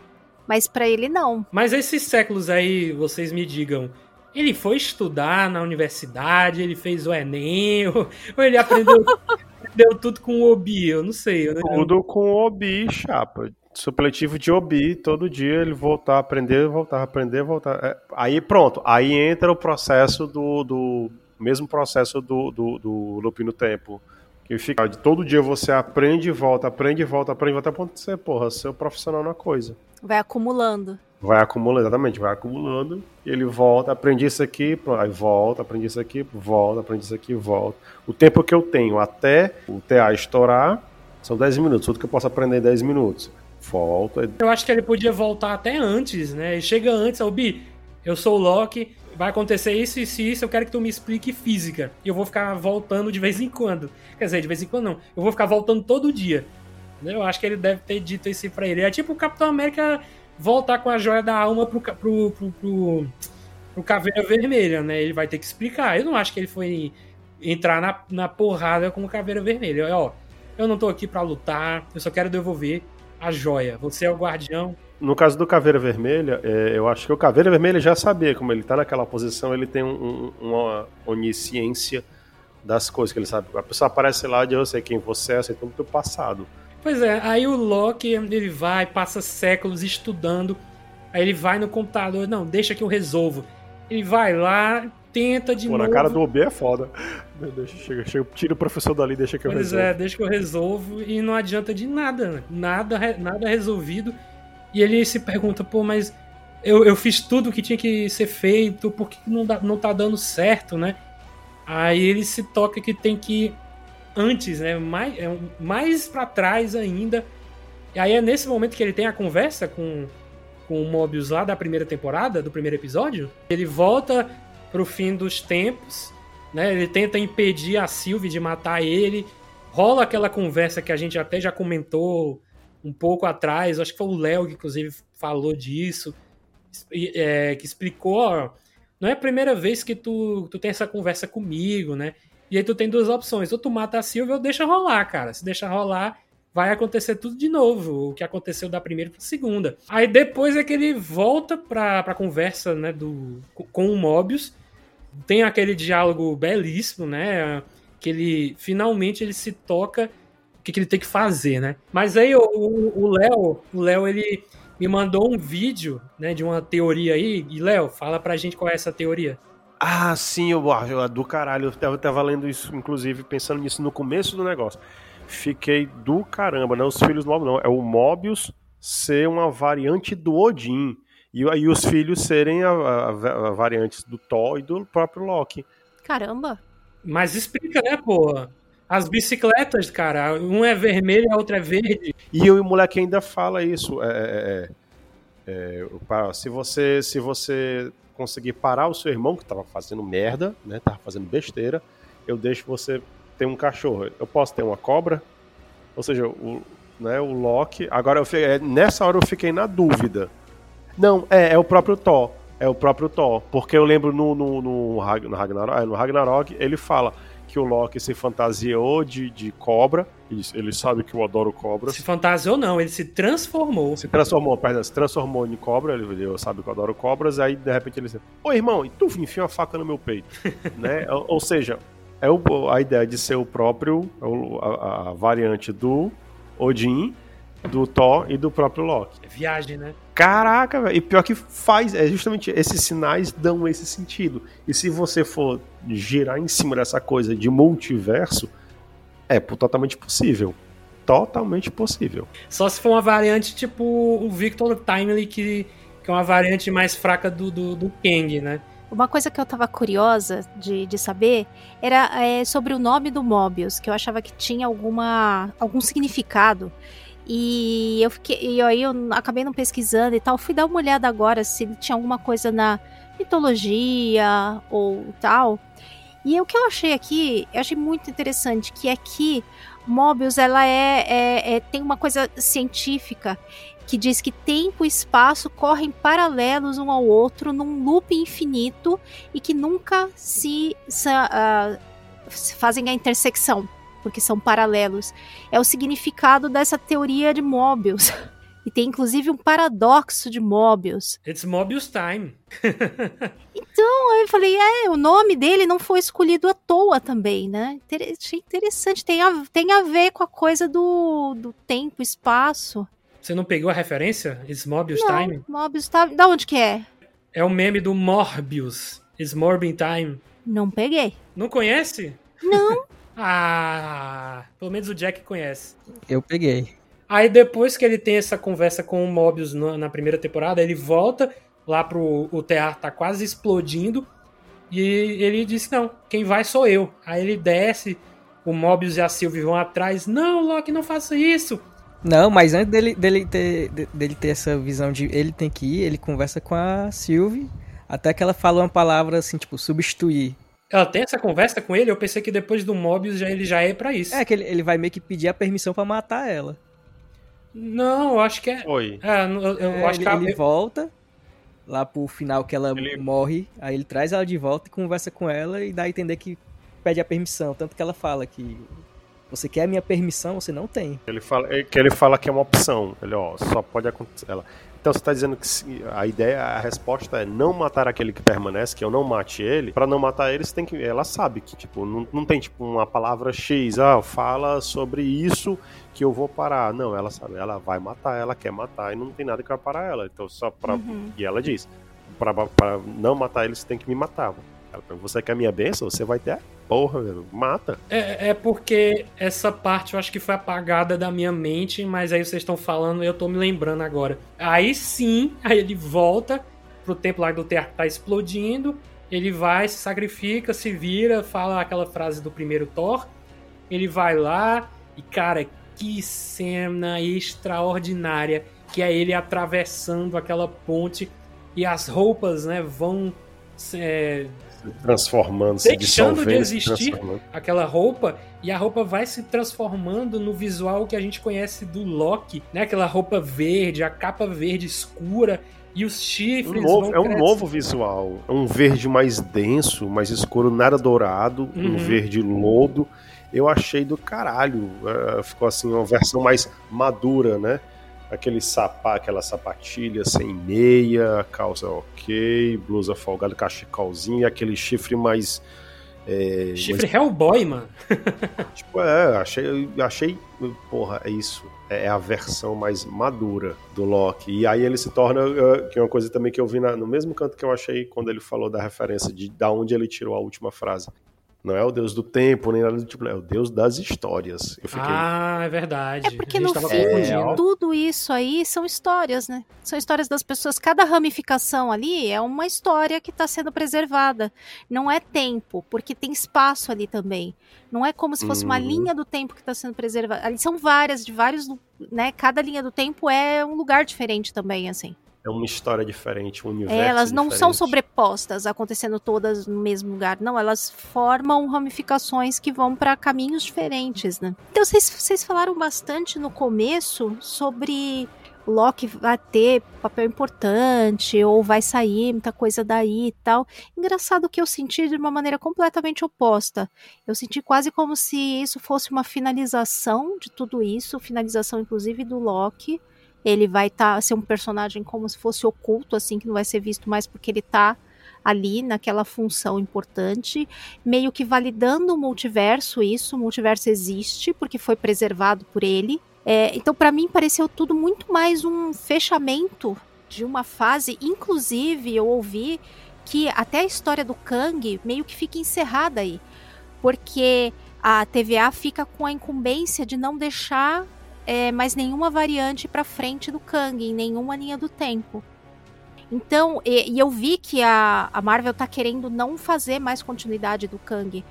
mas para ele não. Mas esses séculos aí, vocês me digam, Ele foi estudar na universidade, ele fez o Enem, ou, ou ele aprendeu, aprendeu tudo com o Obi, eu não sei. Eu, Tudo com o Obi, chapa. Supletivo de Obi, todo dia ele voltar a aprender, voltar a aprender, voltar. é, aí pronto, aí entra o processo do. do mesmo processo do, do, do Loop no Tempo. Que fica de todo dia você aprende e volta, aprende e volta, aprende e volta, até ponto de ser, porra, ser profissional na coisa. Vai acumulando. Vai acumulando, exatamente, vai acumulando, e ele volta, aprendi isso aqui, aí volta, aprendi isso aqui, volta, aprendi isso aqui, volta. O tempo que eu tenho até o TA estourar são 10 minutos, tudo que eu posso aprender em 10 minutos. Volta, Eu acho que ele podia voltar até antes, né? Chega antes, ó, Bi, eu sou o Loki, vai acontecer isso e isso, e isso, eu quero que tu me explique física. E eu vou ficar voltando de vez em quando. Quer dizer, de vez em quando não. Eu vou ficar voltando todo dia. Eu acho que ele deve ter dito isso pra ele. É tipo o Capitão América voltar com a joia da alma pro, pro, pro, pro, pro Caveira Vermelha, né? Ele vai ter que explicar. Eu não acho que ele foi entrar na, na porrada com o Caveira Vermelha. Ó, eu não tô aqui pra lutar, eu só quero devolver a joia. Você é o guardião. No caso do Caveira Vermelha, é, eu acho que o Caveira Vermelha já sabia, como ele tá naquela posição, ele tem um- um- uma onisciência das coisas que ele sabe. A pessoa aparece lá de eu sei quem você é, eu sei tudo do teu passado. Pois é, aí o Loki, ele vai, passa séculos estudando, aí ele vai no computador, não, deixa que eu resolvo. Ele vai lá, tenta de Pô, novo. na cara do OB é foda. Deixa, chega, chega, tira o professor dali, deixa que eu Pois resolvo. é, deixa que eu resolvo e não adianta de nada, né? nada, nada resolvido. E ele se pergunta, pô, mas eu, eu fiz tudo o que tinha que ser feito, por que não, dá, não tá dando certo, né? Aí ele se toca que tem que antes, né? Mais, é, mais para trás ainda. E aí é nesse momento que ele tem a conversa com, com o Mobius lá da primeira temporada, do primeiro episódio. Ele volta pro fim dos tempos, né? Ele tenta impedir a Sylvie de matar ele. Rola aquela conversa que a gente até já comentou um pouco atrás. Acho que foi o Léo que inclusive falou disso. é, que explicou, ó, não é a primeira vez que tu, tu tem essa conversa comigo, né? E aí tu tem duas opções. Ou tu mata a Sylvie ou deixa rolar, cara. Se deixa rolar, vai acontecer tudo de novo. O que aconteceu da primeira pra segunda. Aí depois é que ele volta pra, pra conversa, né, do, com o Mobius. Tem aquele diálogo belíssimo, né? Que ele finalmente ele se toca o que, que ele tem que fazer, né? Mas aí o Léo, o Léo, ele me mandou um vídeo, né, de uma teoria aí. E Léo, fala pra gente qual é essa teoria. Ah, sim, eu, eu, do caralho. Eu tava, tava lendo isso, inclusive, pensando nisso no começo do negócio. Fiquei do caramba, não é os filhos do Mobius, não. É o Mobius ser uma variante do Odin. E aí os filhos serem a, a- a variantes do Thor e do próprio Loki. Caramba. Mas explica, né, pô? As bicicletas, cara, um é vermelho, a outra é verde. E o moleque ainda fala isso. É, é, é, é, se você se você conseguir parar o seu irmão que tava fazendo merda, né, tava fazendo besteira, eu deixo você ter um cachorro. Eu posso ter uma cobra? Ou seja, o, né, o Loki. Agora eu fiquei- é, nessa hora eu fiquei na dúvida. Não, é, é o próprio Thor. É o próprio Thor. Porque eu lembro no, no, no, no Ragnarok, é, no Ragnarok, ele fala que o Loki se fantasiou de, de cobra. Ele, sabe que eu adoro cobras. Se fantasiou, não, ele se transformou. Se transformou, perdão, se transformou em cobra, ele, ele sabe que eu adoro cobras, aí de repente ele diz, ô irmão, e tu enfia uma faca no meu peito, né? Ou, ou seja, é o, a ideia de ser o próprio, a, a variante do Odin, do Thor e do próprio Loki. É viagem, né? Caraca, velho. E pior que faz, é justamente esses sinais dão esse sentido. E se você for girar em cima dessa coisa de multiverso, é totalmente possível. Totalmente possível. Só se for uma variante tipo o Victor Timely, que, que é uma variante mais fraca do, do, do Kang, né? Uma coisa que eu tava curiosa de, de saber era é, sobre o nome do Mobius, que eu achava que tinha alguma, algum significado. E eu fiquei. E aí eu acabei não pesquisando e tal. Fui dar uma olhada agora se tinha alguma coisa na mitologia ou tal. E o que eu achei aqui, eu achei muito interessante, que é que Mobius ela é, é- é- tem uma coisa científica que diz que tempo e espaço correm paralelos um ao outro num loop infinito e que nunca se, se fazem a intersecção, porque são paralelos. É o significado dessa teoria de Mobius. E tem inclusive um paradoxo de Mobius. It's Mobius Time. Então, eu falei, é, o nome dele não foi escolhido à toa também, né? Achei interessante, tem a, tem a ver com a coisa do, do tempo, espaço. Você não pegou a referência? Smobius não, Time? Mobius tá... Da onde que é? É o meme do Morbius. Smorbing Time. Não peguei. Não conhece? Não. Ah, pelo menos o Jack conhece. Eu peguei. Aí depois que ele tem essa conversa com o Mobius na, na primeira temporada, ele volta lá pro o teatro tá quase explodindo e ele diz não, quem vai sou eu. Aí ele desce, o Mobius e a Sylvie vão atrás. Não, Loki, não faça isso. Não, mas antes dele, dele, ter, de- dele ter essa visão de ele tem que ir, ele conversa com a Sylvie, até que ela fala uma palavra assim, tipo, substituir. Ela tem essa conversa com ele, eu pensei que depois do Mobius já, ele já é pra isso. É que ele, ele vai meio que pedir a permissão pra matar ela. Não, eu acho que é. Oi. É, eu, eu É, acho ele, que a- ele volta lá pro final que ela Ele- morre, aí ele traz ela de volta e conversa com ela e dá a entender que pede a permissão. Tanto que ela fala que você quer a minha permissão, você não tem. Ele fala, é que ele fala que é uma opção. Ele, ó, só pode acontecer. Ela, então você está dizendo que se- a ideia, a resposta é não matar aquele que permanece, que eu não mate ele. Pra não matar ele, você tem que. Ela sabe que, tipo, não, não tem tipo uma palavra X, ah, fala sobre isso que eu vou parar. Não, ela sabe, ela vai matar, ela quer matar e não tem nada que vai parar ela. Então só pra. Uhum. E ela diz: pra não matar ele, você tem que me matar. Ela pergunta, você quer minha bênção? Você vai ter porra, velho. Mata. É, é porque essa parte eu acho que foi apagada da minha mente, mas aí vocês estão falando e eu tô me lembrando agora. Aí sim, aí ele volta pro templo lá do teatro tá explodindo, ele vai, se sacrifica, se vira, fala aquela frase do primeiro Thor, ele vai lá e, cara, que cena extraordinária, que é ele atravessando aquela ponte e as roupas, né, vão... é, Transformando, se Deixando de existir. aquela roupa e a roupa vai se transformando no visual que a gente conhece do Loki, né? Aquela roupa verde, a capa verde escura e os Um chifres. novo- vão é um novo visual. É um verde mais denso, mais escuro, nada dourado, Uhum. um verde lodo. Eu achei do caralho. É, ficou assim, uma versão mais madura, né? Aquele sapa, aquela sapatilha sem meia, calça ok, blusa folgada, cachecolzinho, aquele chifre mais. é, Chifre Hellboy, mano. Tipo, é, achei, achei, porra, é isso. É a versão mais madura do Loki. E aí ele se torna, eh, que é uma coisa também que eu vi na- no mesmo canto que eu achei quando ele falou da referência de da onde ele tirou a última frase. Não é o deus do tempo, nem nada do tipo, é o deus das histórias. Eu fiquei, Ah, é verdade. É porque no fim, confundindo. tudo isso aí são histórias, né? São histórias das pessoas. Cada ramificação ali é uma história que está sendo preservada. Não é tempo, porque tem espaço ali também. Não é como se fosse uma Uhum. linha do tempo que está sendo preservada. Ali são várias, de vários, né? Cada linha do tempo é um lugar diferente também, assim. É uma história diferente, um universo É, elas não são diferente. sobrepostas, acontecendo todas no mesmo lugar. Não, elas formam ramificações que vão para caminhos diferentes, né? Então, vocês, vocês falaram bastante no começo sobre o Loki vai ter papel importante ou vai sair muita coisa daí e tal. Engraçado que eu senti de uma maneira completamente oposta. Eu senti quase como se isso fosse uma finalização de tudo isso, finalização inclusive do Loki ele vai tá, ser um personagem como se fosse oculto, assim, que não vai ser visto mais porque ele tá ali naquela função importante, meio que validando o multiverso, isso, o multiverso existe porque foi preservado por ele. É, então, para mim, pareceu tudo muito mais um fechamento de uma fase. Inclusive, eu ouvi que até a história do Kang meio que fica encerrada aí, porque a TVA fica com a incumbência de não deixar é, mais nenhuma variante para frente do Kang, em nenhuma linha do tempo. Então, e, e eu vi que a, a Marvel tá querendo não fazer mais continuidade do Kang.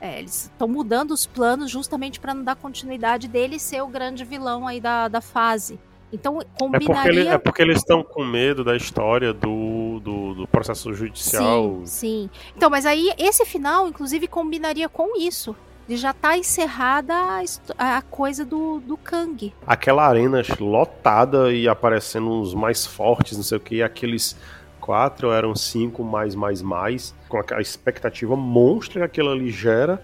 É, eles estão mudando os planos justamente para não dar continuidade dele ser o grande vilão aí da, da fase. Então, É porque, combinaria... ele- é porque eles estão com medo da história do, do, do processo judicial. Sim, sim. Então, mas aí esse final, inclusive, combinaria com isso. De já tá encerrada a, a coisa do, do Kang. aquela arena lotada e aparecendo uns mais fortes, não sei o que, aqueles quatro eram cinco mais, mais, mais, com aquela expectativa monstra que aquilo ali gera.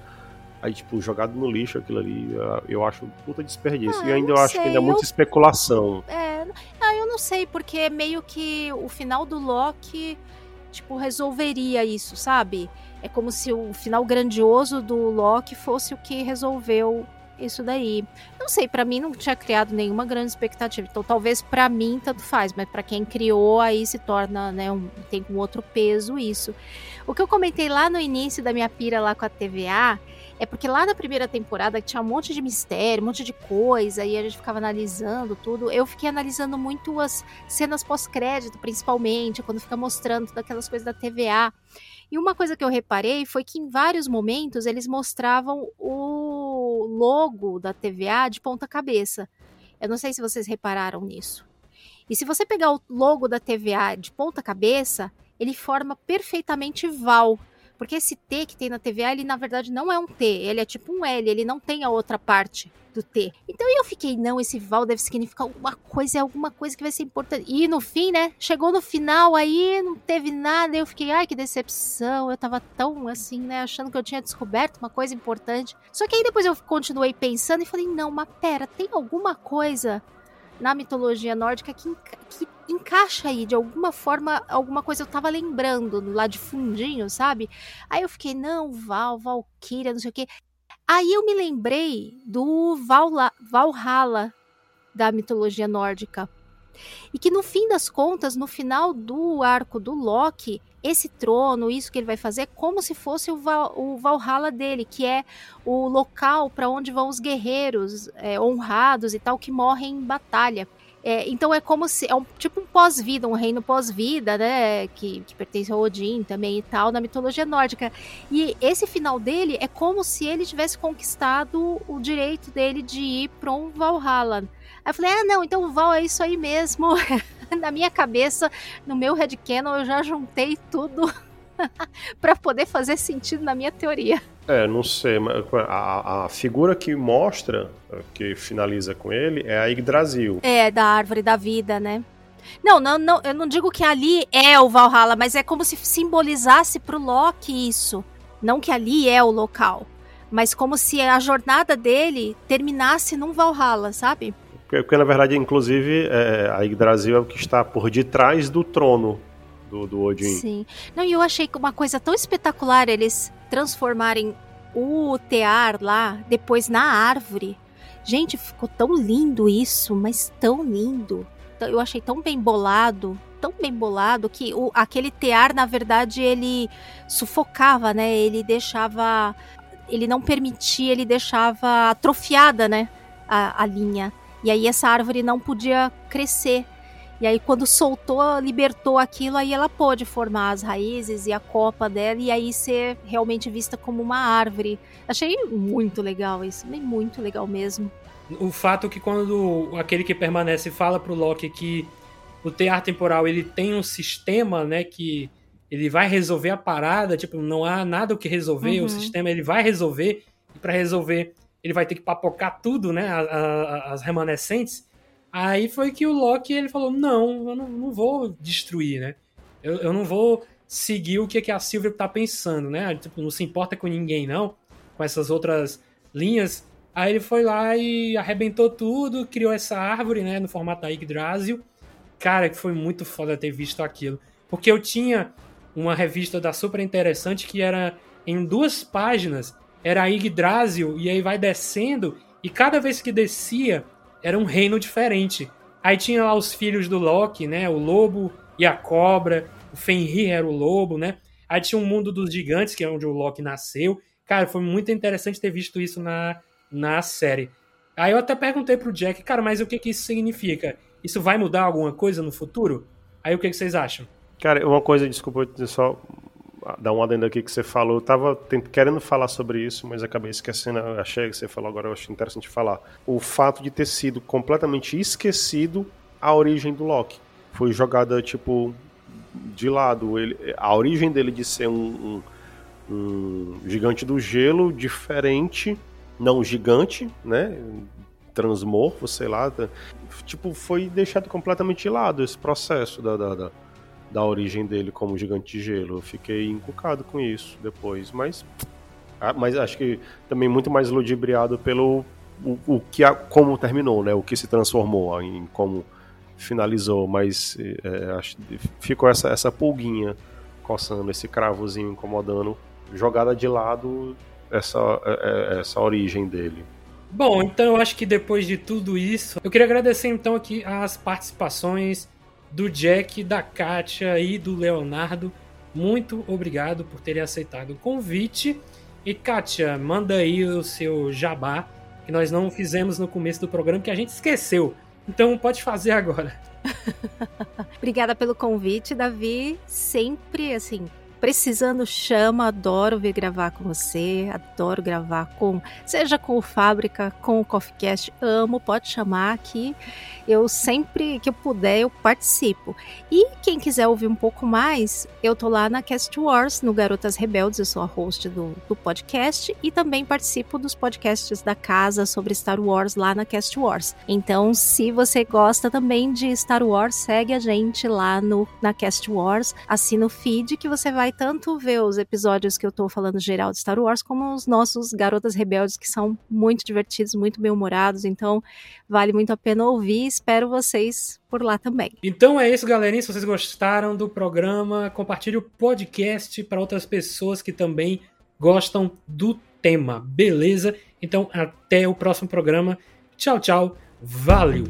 Aí, tipo, jogado no lixo aquilo ali, eu acho um puta desperdício. Ah, e ainda eu acho que ainda é sei, muita eu- especulação. É, ah, eu não sei, porque meio que o final do Loki tipo, resolveria isso, sabe? É como se o final grandioso do Loki fosse o que resolveu isso daí. Não sei, para mim não tinha criado nenhuma grande expectativa. Então talvez para mim tanto faz, mas para quem criou aí se torna, né, um, tem um outro peso isso. O que eu comentei lá no início da minha pira lá com a TVA é porque lá na primeira temporada tinha um monte de mistério, um monte de coisa, e a gente ficava analisando tudo. Eu fiquei analisando muito as cenas pós-crédito, principalmente, quando fica mostrando daquelas coisas da TVA. E uma coisa que eu reparei foi que em vários momentos eles mostravam o logo da TVA de ponta cabeça. Eu não sei se vocês repararam nisso. E se você pegar o logo da TVA de ponta cabeça, ele forma perfeitamente Val. Porque esse T que tem na TVA, ele na verdade não é um T, ele é tipo um L, ele não tem a outra parte do T. Então eu fiquei, não, esse Val deve significar alguma coisa, é alguma coisa que vai ser importante. E no fim, né? Chegou no final aí, não teve nada, eu fiquei, ai, que decepção. Eu tava tão assim, né, achando que eu tinha descoberto uma coisa importante. Só que aí depois eu continuei pensando e falei, não, mas pera, tem alguma coisa na mitologia nórdica que, que encaixa aí, de alguma forma, alguma coisa eu tava lembrando lá de fundinho, sabe? Aí eu fiquei, não, Val, Valkyria, não sei o quê. Aí eu me lembrei do Valhalla, Valhalla da mitologia nórdica. E que no fim das contas, no final do arco do Loki, esse trono, isso que ele vai fazer, como se fosse o, Val, o Valhalla dele, que é o local para onde vão os guerreiros é, honrados e tal que morrem em batalha. É, então é como se. É um, tipo um pós-vida, um reino pós-vida, né? Que, que pertence ao Odin também e tal, na mitologia nórdica. E esse final dele é como se ele tivesse conquistado o direito dele de ir para um Valhalla. Aí eu falei, ah, não, então o Val é isso aí mesmo. na minha cabeça, no meu headcanon, eu já juntei tudo para poder fazer sentido na minha teoria. É, não sei, mas a, a, figura que mostra, que finaliza com ele, é a Yggdrasil. É, da árvore da vida, né? Não, não, não, eu não digo que ali é o Valhalla, mas é como se simbolizasse pro Loki isso. Não que ali é o local, mas como se a jornada dele terminasse num Valhalla, sabe? Porque, na verdade, inclusive, é, a Yggdrasil é o que está por detrás do trono do, do Odin. Sim. Não, e eu achei uma coisa tão espetacular eles transformarem o tear lá depois na árvore. Gente, ficou tão lindo isso, mas tão lindo. Eu achei tão bem bolado, tão bem bolado que o, aquele tear, na verdade, ele sufocava, né? Ele deixava, ele não permitia, ele deixava atrofiada, né? A, a linha. E aí essa árvore não podia crescer. E aí, quando soltou, libertou aquilo, aí ela pôde formar as raízes e a copa dela, e aí ser realmente vista como uma árvore. Achei muito legal isso, muito legal mesmo. O fato que quando aquele que permanece fala pro Loki que o tear temporal ele tem um sistema, né, que ele vai resolver a parada, tipo, não há nada o que resolver, uhum. o sistema ele vai resolver, e para resolver ele vai ter que papocar tudo, né, as remanescentes. Aí foi que o Loki ele falou: Não, eu não, não vou destruir, né? Eu, eu, não vou seguir o que, que a Silvia tá pensando, né? Tipo, não se importa com ninguém, não, com essas outras linhas. Aí ele foi lá e arrebentou tudo, criou essa árvore, né, no formato da Yggdrasil. Cara, que foi muito foda ter visto aquilo. Porque eu tinha uma revista da Super Interessante que era em duas páginas, era Yggdrasil, e aí vai descendo, e cada vez que descia, era um reino diferente. Aí tinha lá os filhos do Loki, né? O lobo e a cobra. O Fenrir era o lobo, né? Aí tinha o um mundo dos gigantes, que é onde o Loki nasceu. Cara, foi muito interessante ter visto isso na, na série. Aí eu até perguntei pro Jack, cara, mas o que, que isso significa? Isso vai mudar alguma coisa no futuro? Aí o que, que vocês acham? Cara, uma coisa, desculpa só dar um adendo aqui que você falou. Eu tava querendo falar sobre isso, mas acabei esquecendo. Achei que você falou agora, eu acho interessante falar. O fato de ter sido completamente esquecido a origem do Loki. Foi jogada, tipo, de lado. Ele, a origem dele de ser um, um, um gigante do gelo diferente, não gigante, né? Transmorfo, sei lá. Tipo, foi deixado completamente de lado esse processo da, da, da da origem dele como gigante de gelo. Eu fiquei encucado com isso depois, mas ah, mas acho que também muito mais ludibriado pelo o, o que a, como terminou, né? O que se transformou em como finalizou, mas é, acho, ficou essa essa pulguinha coçando, esse cravozinho incomodando, jogada de lado essa, é, é, essa origem dele. Bom, então eu acho que depois de tudo isso, eu queria agradecer então aqui as participações do Jack, da Kátia e do Leonardo. Muito obrigado por terem aceitado o convite. E Kátia, manda aí o seu jabá, que nós não fizemos no começo do programa, que a gente esqueceu. Então pode fazer agora. Obrigada pelo convite, Davi. Sempre assim, precisando chama, adoro vir gravar com você, adoro gravar com, seja com o Fábrica, com o CoffeeCast, amo, pode chamar aqui. Eu sempre que eu puder, eu participo. E quem quiser ouvir um pouco mais, eu tô lá na Cast Wars, no Garotas Rebeldes, eu sou a host do, do podcast e também participo dos podcasts da casa sobre Star Wars lá na Cast Wars. Então, se você gosta também de Star Wars, segue a gente lá no na Cast Wars, assina o feed que você vai tanto ver os episódios que eu tô falando geral de Star Wars, como os nossos Garotas Rebeldes, que são muito divertidos, muito bem-humorados, então vale muito a pena ouvir. Espero vocês por lá também. Então é isso, galerinha. Se vocês gostaram do programa, compartilhe o podcast para outras pessoas que também gostam do tema, beleza? Então até o próximo programa. Tchau, tchau. Valeu!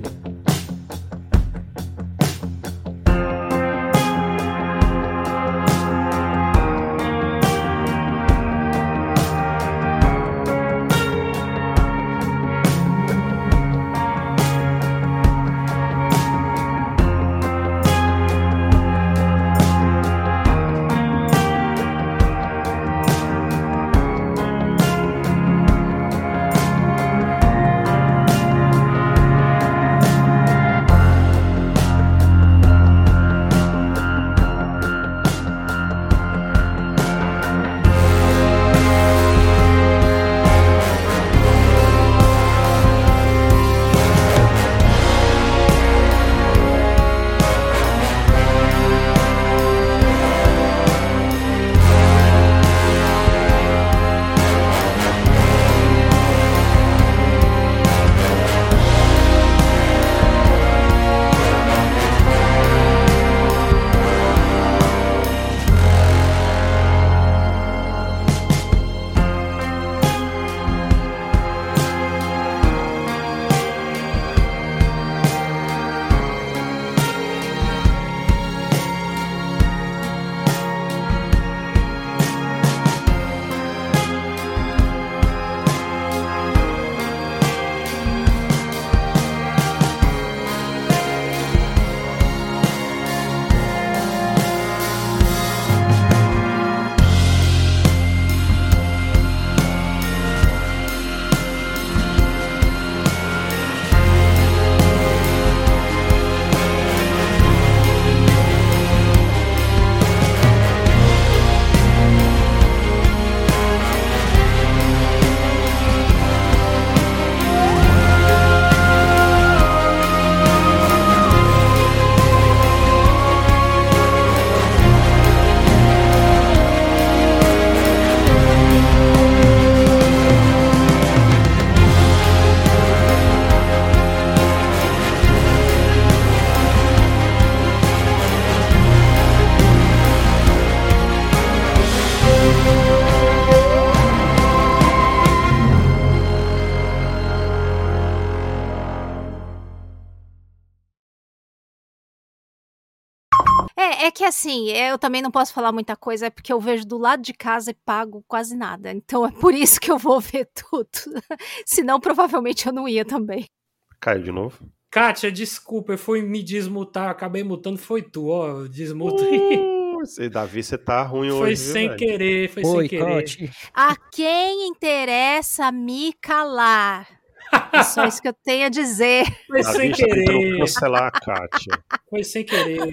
Assim, eu também não posso falar muita coisa, é porque eu vejo do lado de casa e pago quase nada. Então é por isso que eu vou ver tudo. Senão, provavelmente eu não ia também. Caiu de novo? Kátia, desculpa, eu fui me desmutar, acabei mutando, foi tu, ó, desmuta. Uh, você, Davi, você tá ruim foi hoje. sem velho? querer, foi sem querer. Boicote. A quem interessa me calar? É só isso que eu tenho a dizer. Foi Davi sem querer, cancelar a Kátia. foi sem querer.